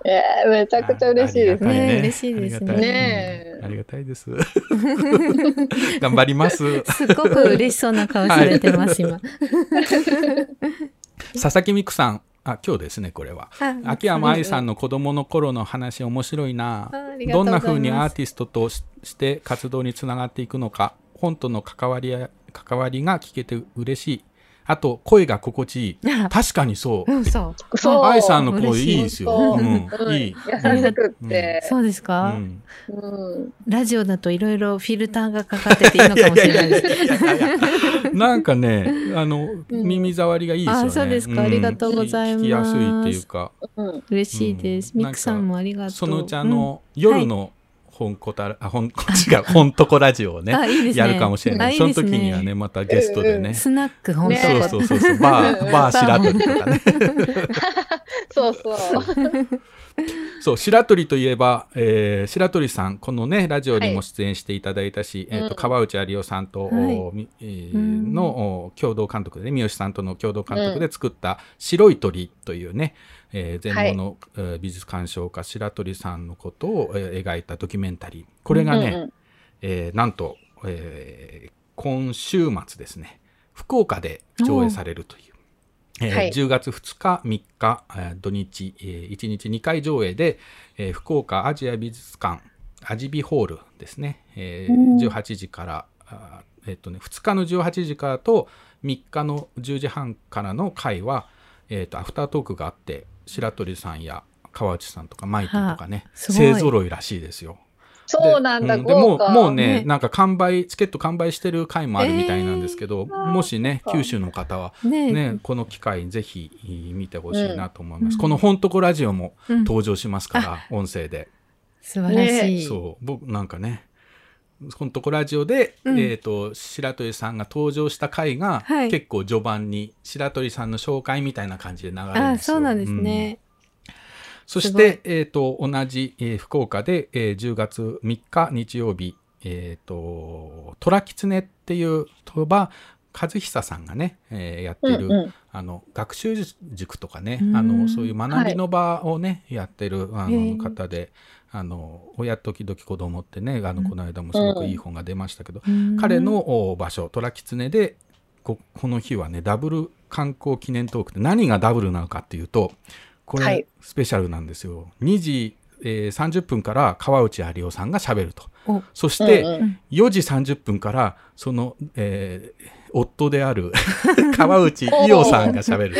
えー、めちゃくちゃ嬉しいですね。
ね嬉しいですね
ありがたいです。頑張ります。
すっごく嬉しそうな顔されてます、今。
佐々木美久さん。あ、今日ですね、これは。
あ
秋山愛さんの子供の頃の話面白いな。どな
うんございます。
風にアーティストとしして活動につながっていくのか本との関わりや関わりが聞けて嬉しいあと声が心地いい。確かにそう。
うん、そう。
そう。
愛さんの声
い
いいですよ、
そう
うん。
うん。
いい、
優しくって。
そうです
う
か、
ん、
うん。
ラジオだといろいろフィルターがかかってていいのかもしれないです。
なんかねあの、
うん。
耳障りがいいですよね。
あそうですか。
ん。
ありがとうございます。
聞きやすいっていうか。
うん。
嬉しいです。
うん。
ミクさんもありがとう。
そのうちあ
うん
の、夜の本こた、あ、本、違う、本とこラジオをね、
ね。
やるかもしれない。
あいい
その時にはね、またゲストでね。
スナック本当。
そう
こ
そうそうそう、バー、バー白鳥とかね。
そうそう。
そう、白鳥といえば、えー白鳥さん、このね、ラジオにも出演していただいたし、えっ、と、
うん。
川内有夫さんと、
はい。
おみえー
うん。
のお共同監督でね、三好さんとの共同監督で作った、白い鳥というね、えー全盲の、えー美術鑑賞家、白鳥さんのことを、えー描いたドキュメンタリー。これがね、
うんうん。
えーなんと、えー今週末ですね、福岡で上映されるという。えー
はい。
10月2日、3日、えー土日、えー1日2回上映で、えー福岡アジア美術館、アジビホールですね、えー18時から、あーえっとね、2日の18時からと3日の10時半からの回は、えーとアフタートークがあって、白鳥さんや川内さんとかマイティとかね、勢ぞろい。らしいですよ。
そうなんだ、
ででも
豪華。
うもうね
ね。
なんか完売チケット完売してる回もあるみたいなんですけど、もしね九州の方は
ね。
ねこの機会ぜひ見てほしいなと思います、
うん。
この「ほんとこラジオ」も
うん。
登場しますから、音声で。
素晴らしい。
そう。僕なんかね「ほんとこラジオで」
うん。
えー、と白鳥さんが登場した回が、
はい。
結構序盤に白鳥さんの紹介みたいな感じで流れるんですよ。
あ、そうなんですね。
そし
すごい。
て、えっ、と、同じ、えー福岡で、えー10月3日日曜日、えっ、と、トラキツネっていう鳥羽和久さんがね、えーやってる、
うんうん。
あの、学習塾とかね
う、ん。
あの、そういう学びの場をね、やってる、あの、方で、あの、親時々子供ってね、あの、この間もすごくいい本が出ましたけど、
うん。
彼のお場所、トラキツネで、ここの日はねダブル観光記念トークで何がダブルなのかっていうとこれ、
はい。
スペシャルなんですよ。2時、えー30分から川内有夫さんがしゃべると。
お。
そして、
うんうん。
4時30分からその、えー夫である 川内伊代さんがしゃべる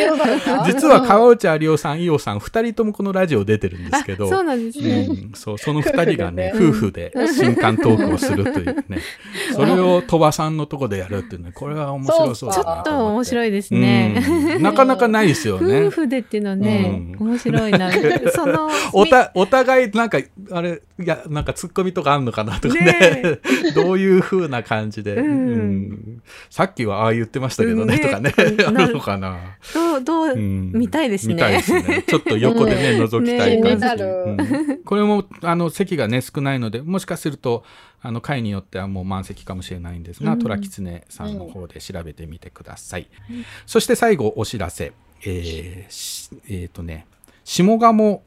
実は川内有夫さん伊代さん2人ともこのラジオ出てるんですけど
そうなんですね。
うん、そうその2人がね
夫
夫婦で新刊トークをするというね。それを鳥羽さんのとこでやるっていうねこれは面白そうだな
ちょっと面
い
白いですね。
なかなかないですよね。
夫婦でっていうのはね、
うん。
面白いな。その、
おたお互いなんかあれいやなんかツッコミとかあんのかなとかね。
ね
どういう風な感じで、
うん。
うん。さっきはああ言ってましたけどね、とかね。あ
な
る。のかな、
どう、どう、
うん。
見たいですね。
見たいですね。ちょっと横でね、
うん。
覗きたい感じ、これもあの席がね少ないのでもしかするとあの回によってはもう満席かもしれないんですが、
うん。
トラキツネさんの方で調べてみてください、そして最後お知らせ。ええーとね下鴨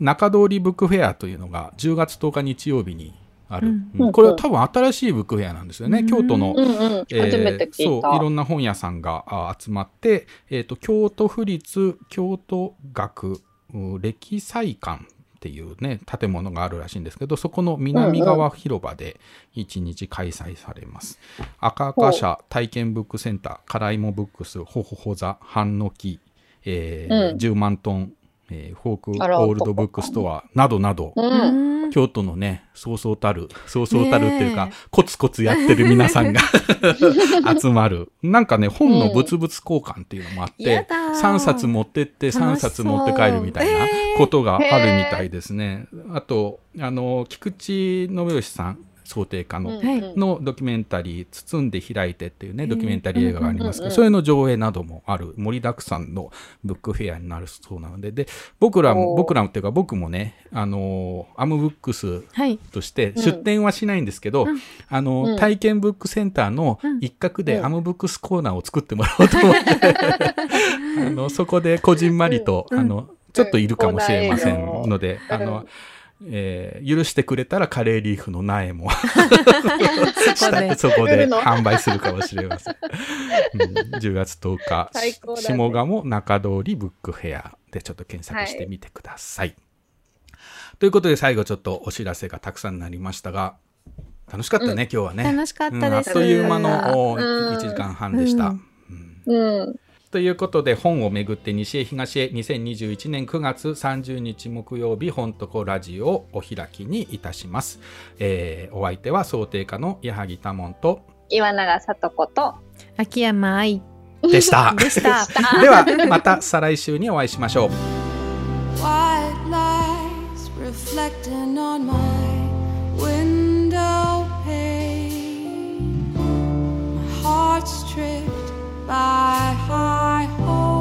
中通りブックフェアというのが10月10日日曜日にある、
うん。
うん。これは多分新しいブックフェアなんですよね、
うん。
京都の、
うんうん。
えそういろ
た。
んな本屋さんがあ集まって、えー、と京都府立京都学う歴祭館っていうね建物があるらしいんですけどそこの南側広場で1日開催されます、赤々舎体験ブックセンターカライモブックスホホホ座半の木、えー
うん。
10万トン、えーフォークオールドブックストアなどなど、
うん。
京都のね、そうそうたる、そうそうたるっていうか、コツコツやってる皆さんが 集まる。なんかね、本の物々交換っていうのもあって、
やだー
3冊持ってって3冊持って帰るみたいなことがあるみたいですね。あと、あの、菊池信義さん、想定家の、
うん
のドキュメンタリー「包んで開いて」っていうねドキュメンタリー映画がありますけど、
うんうんうん
それの上映などもある盛りだくさんのブックフェアになるそうなのでで僕らも僕らもっていうか僕もねあのアムブックス
はい。
として出店はしないんですけど、あの、
うん。
体験ブックセンターの
うん。
一角で
うん。
アムブックスコーナーを作ってもらおうと思って、あのそこでこじんまりと、
うん。
あのちょっといるかもしれませんので、
うん。
あの、えー許してくれたらカレーリーフの苗も
そこで。
販売するかもしれません。うん10月10日、
ね
下鴨中通りブックフェアでちょっと検索してみてください。ということで最後ちょっとお知らせがたくさんになりましたが、楽しかったね、今日はね。
楽しかったです。
うんあっという間のお
うん
1時間半でした。
うん
うん
うん。
ということで本をめぐって西へ東へ2021年9月30日木曜日本とこラジオをお開きにいたします、えーお相手は想定家の矢作多門と
岩永聡子と。
秋山愛
でした
でした。
ではまた再来週にお会いしましょう
White lights reflecting on my window pane. My heart's tripped by high hopes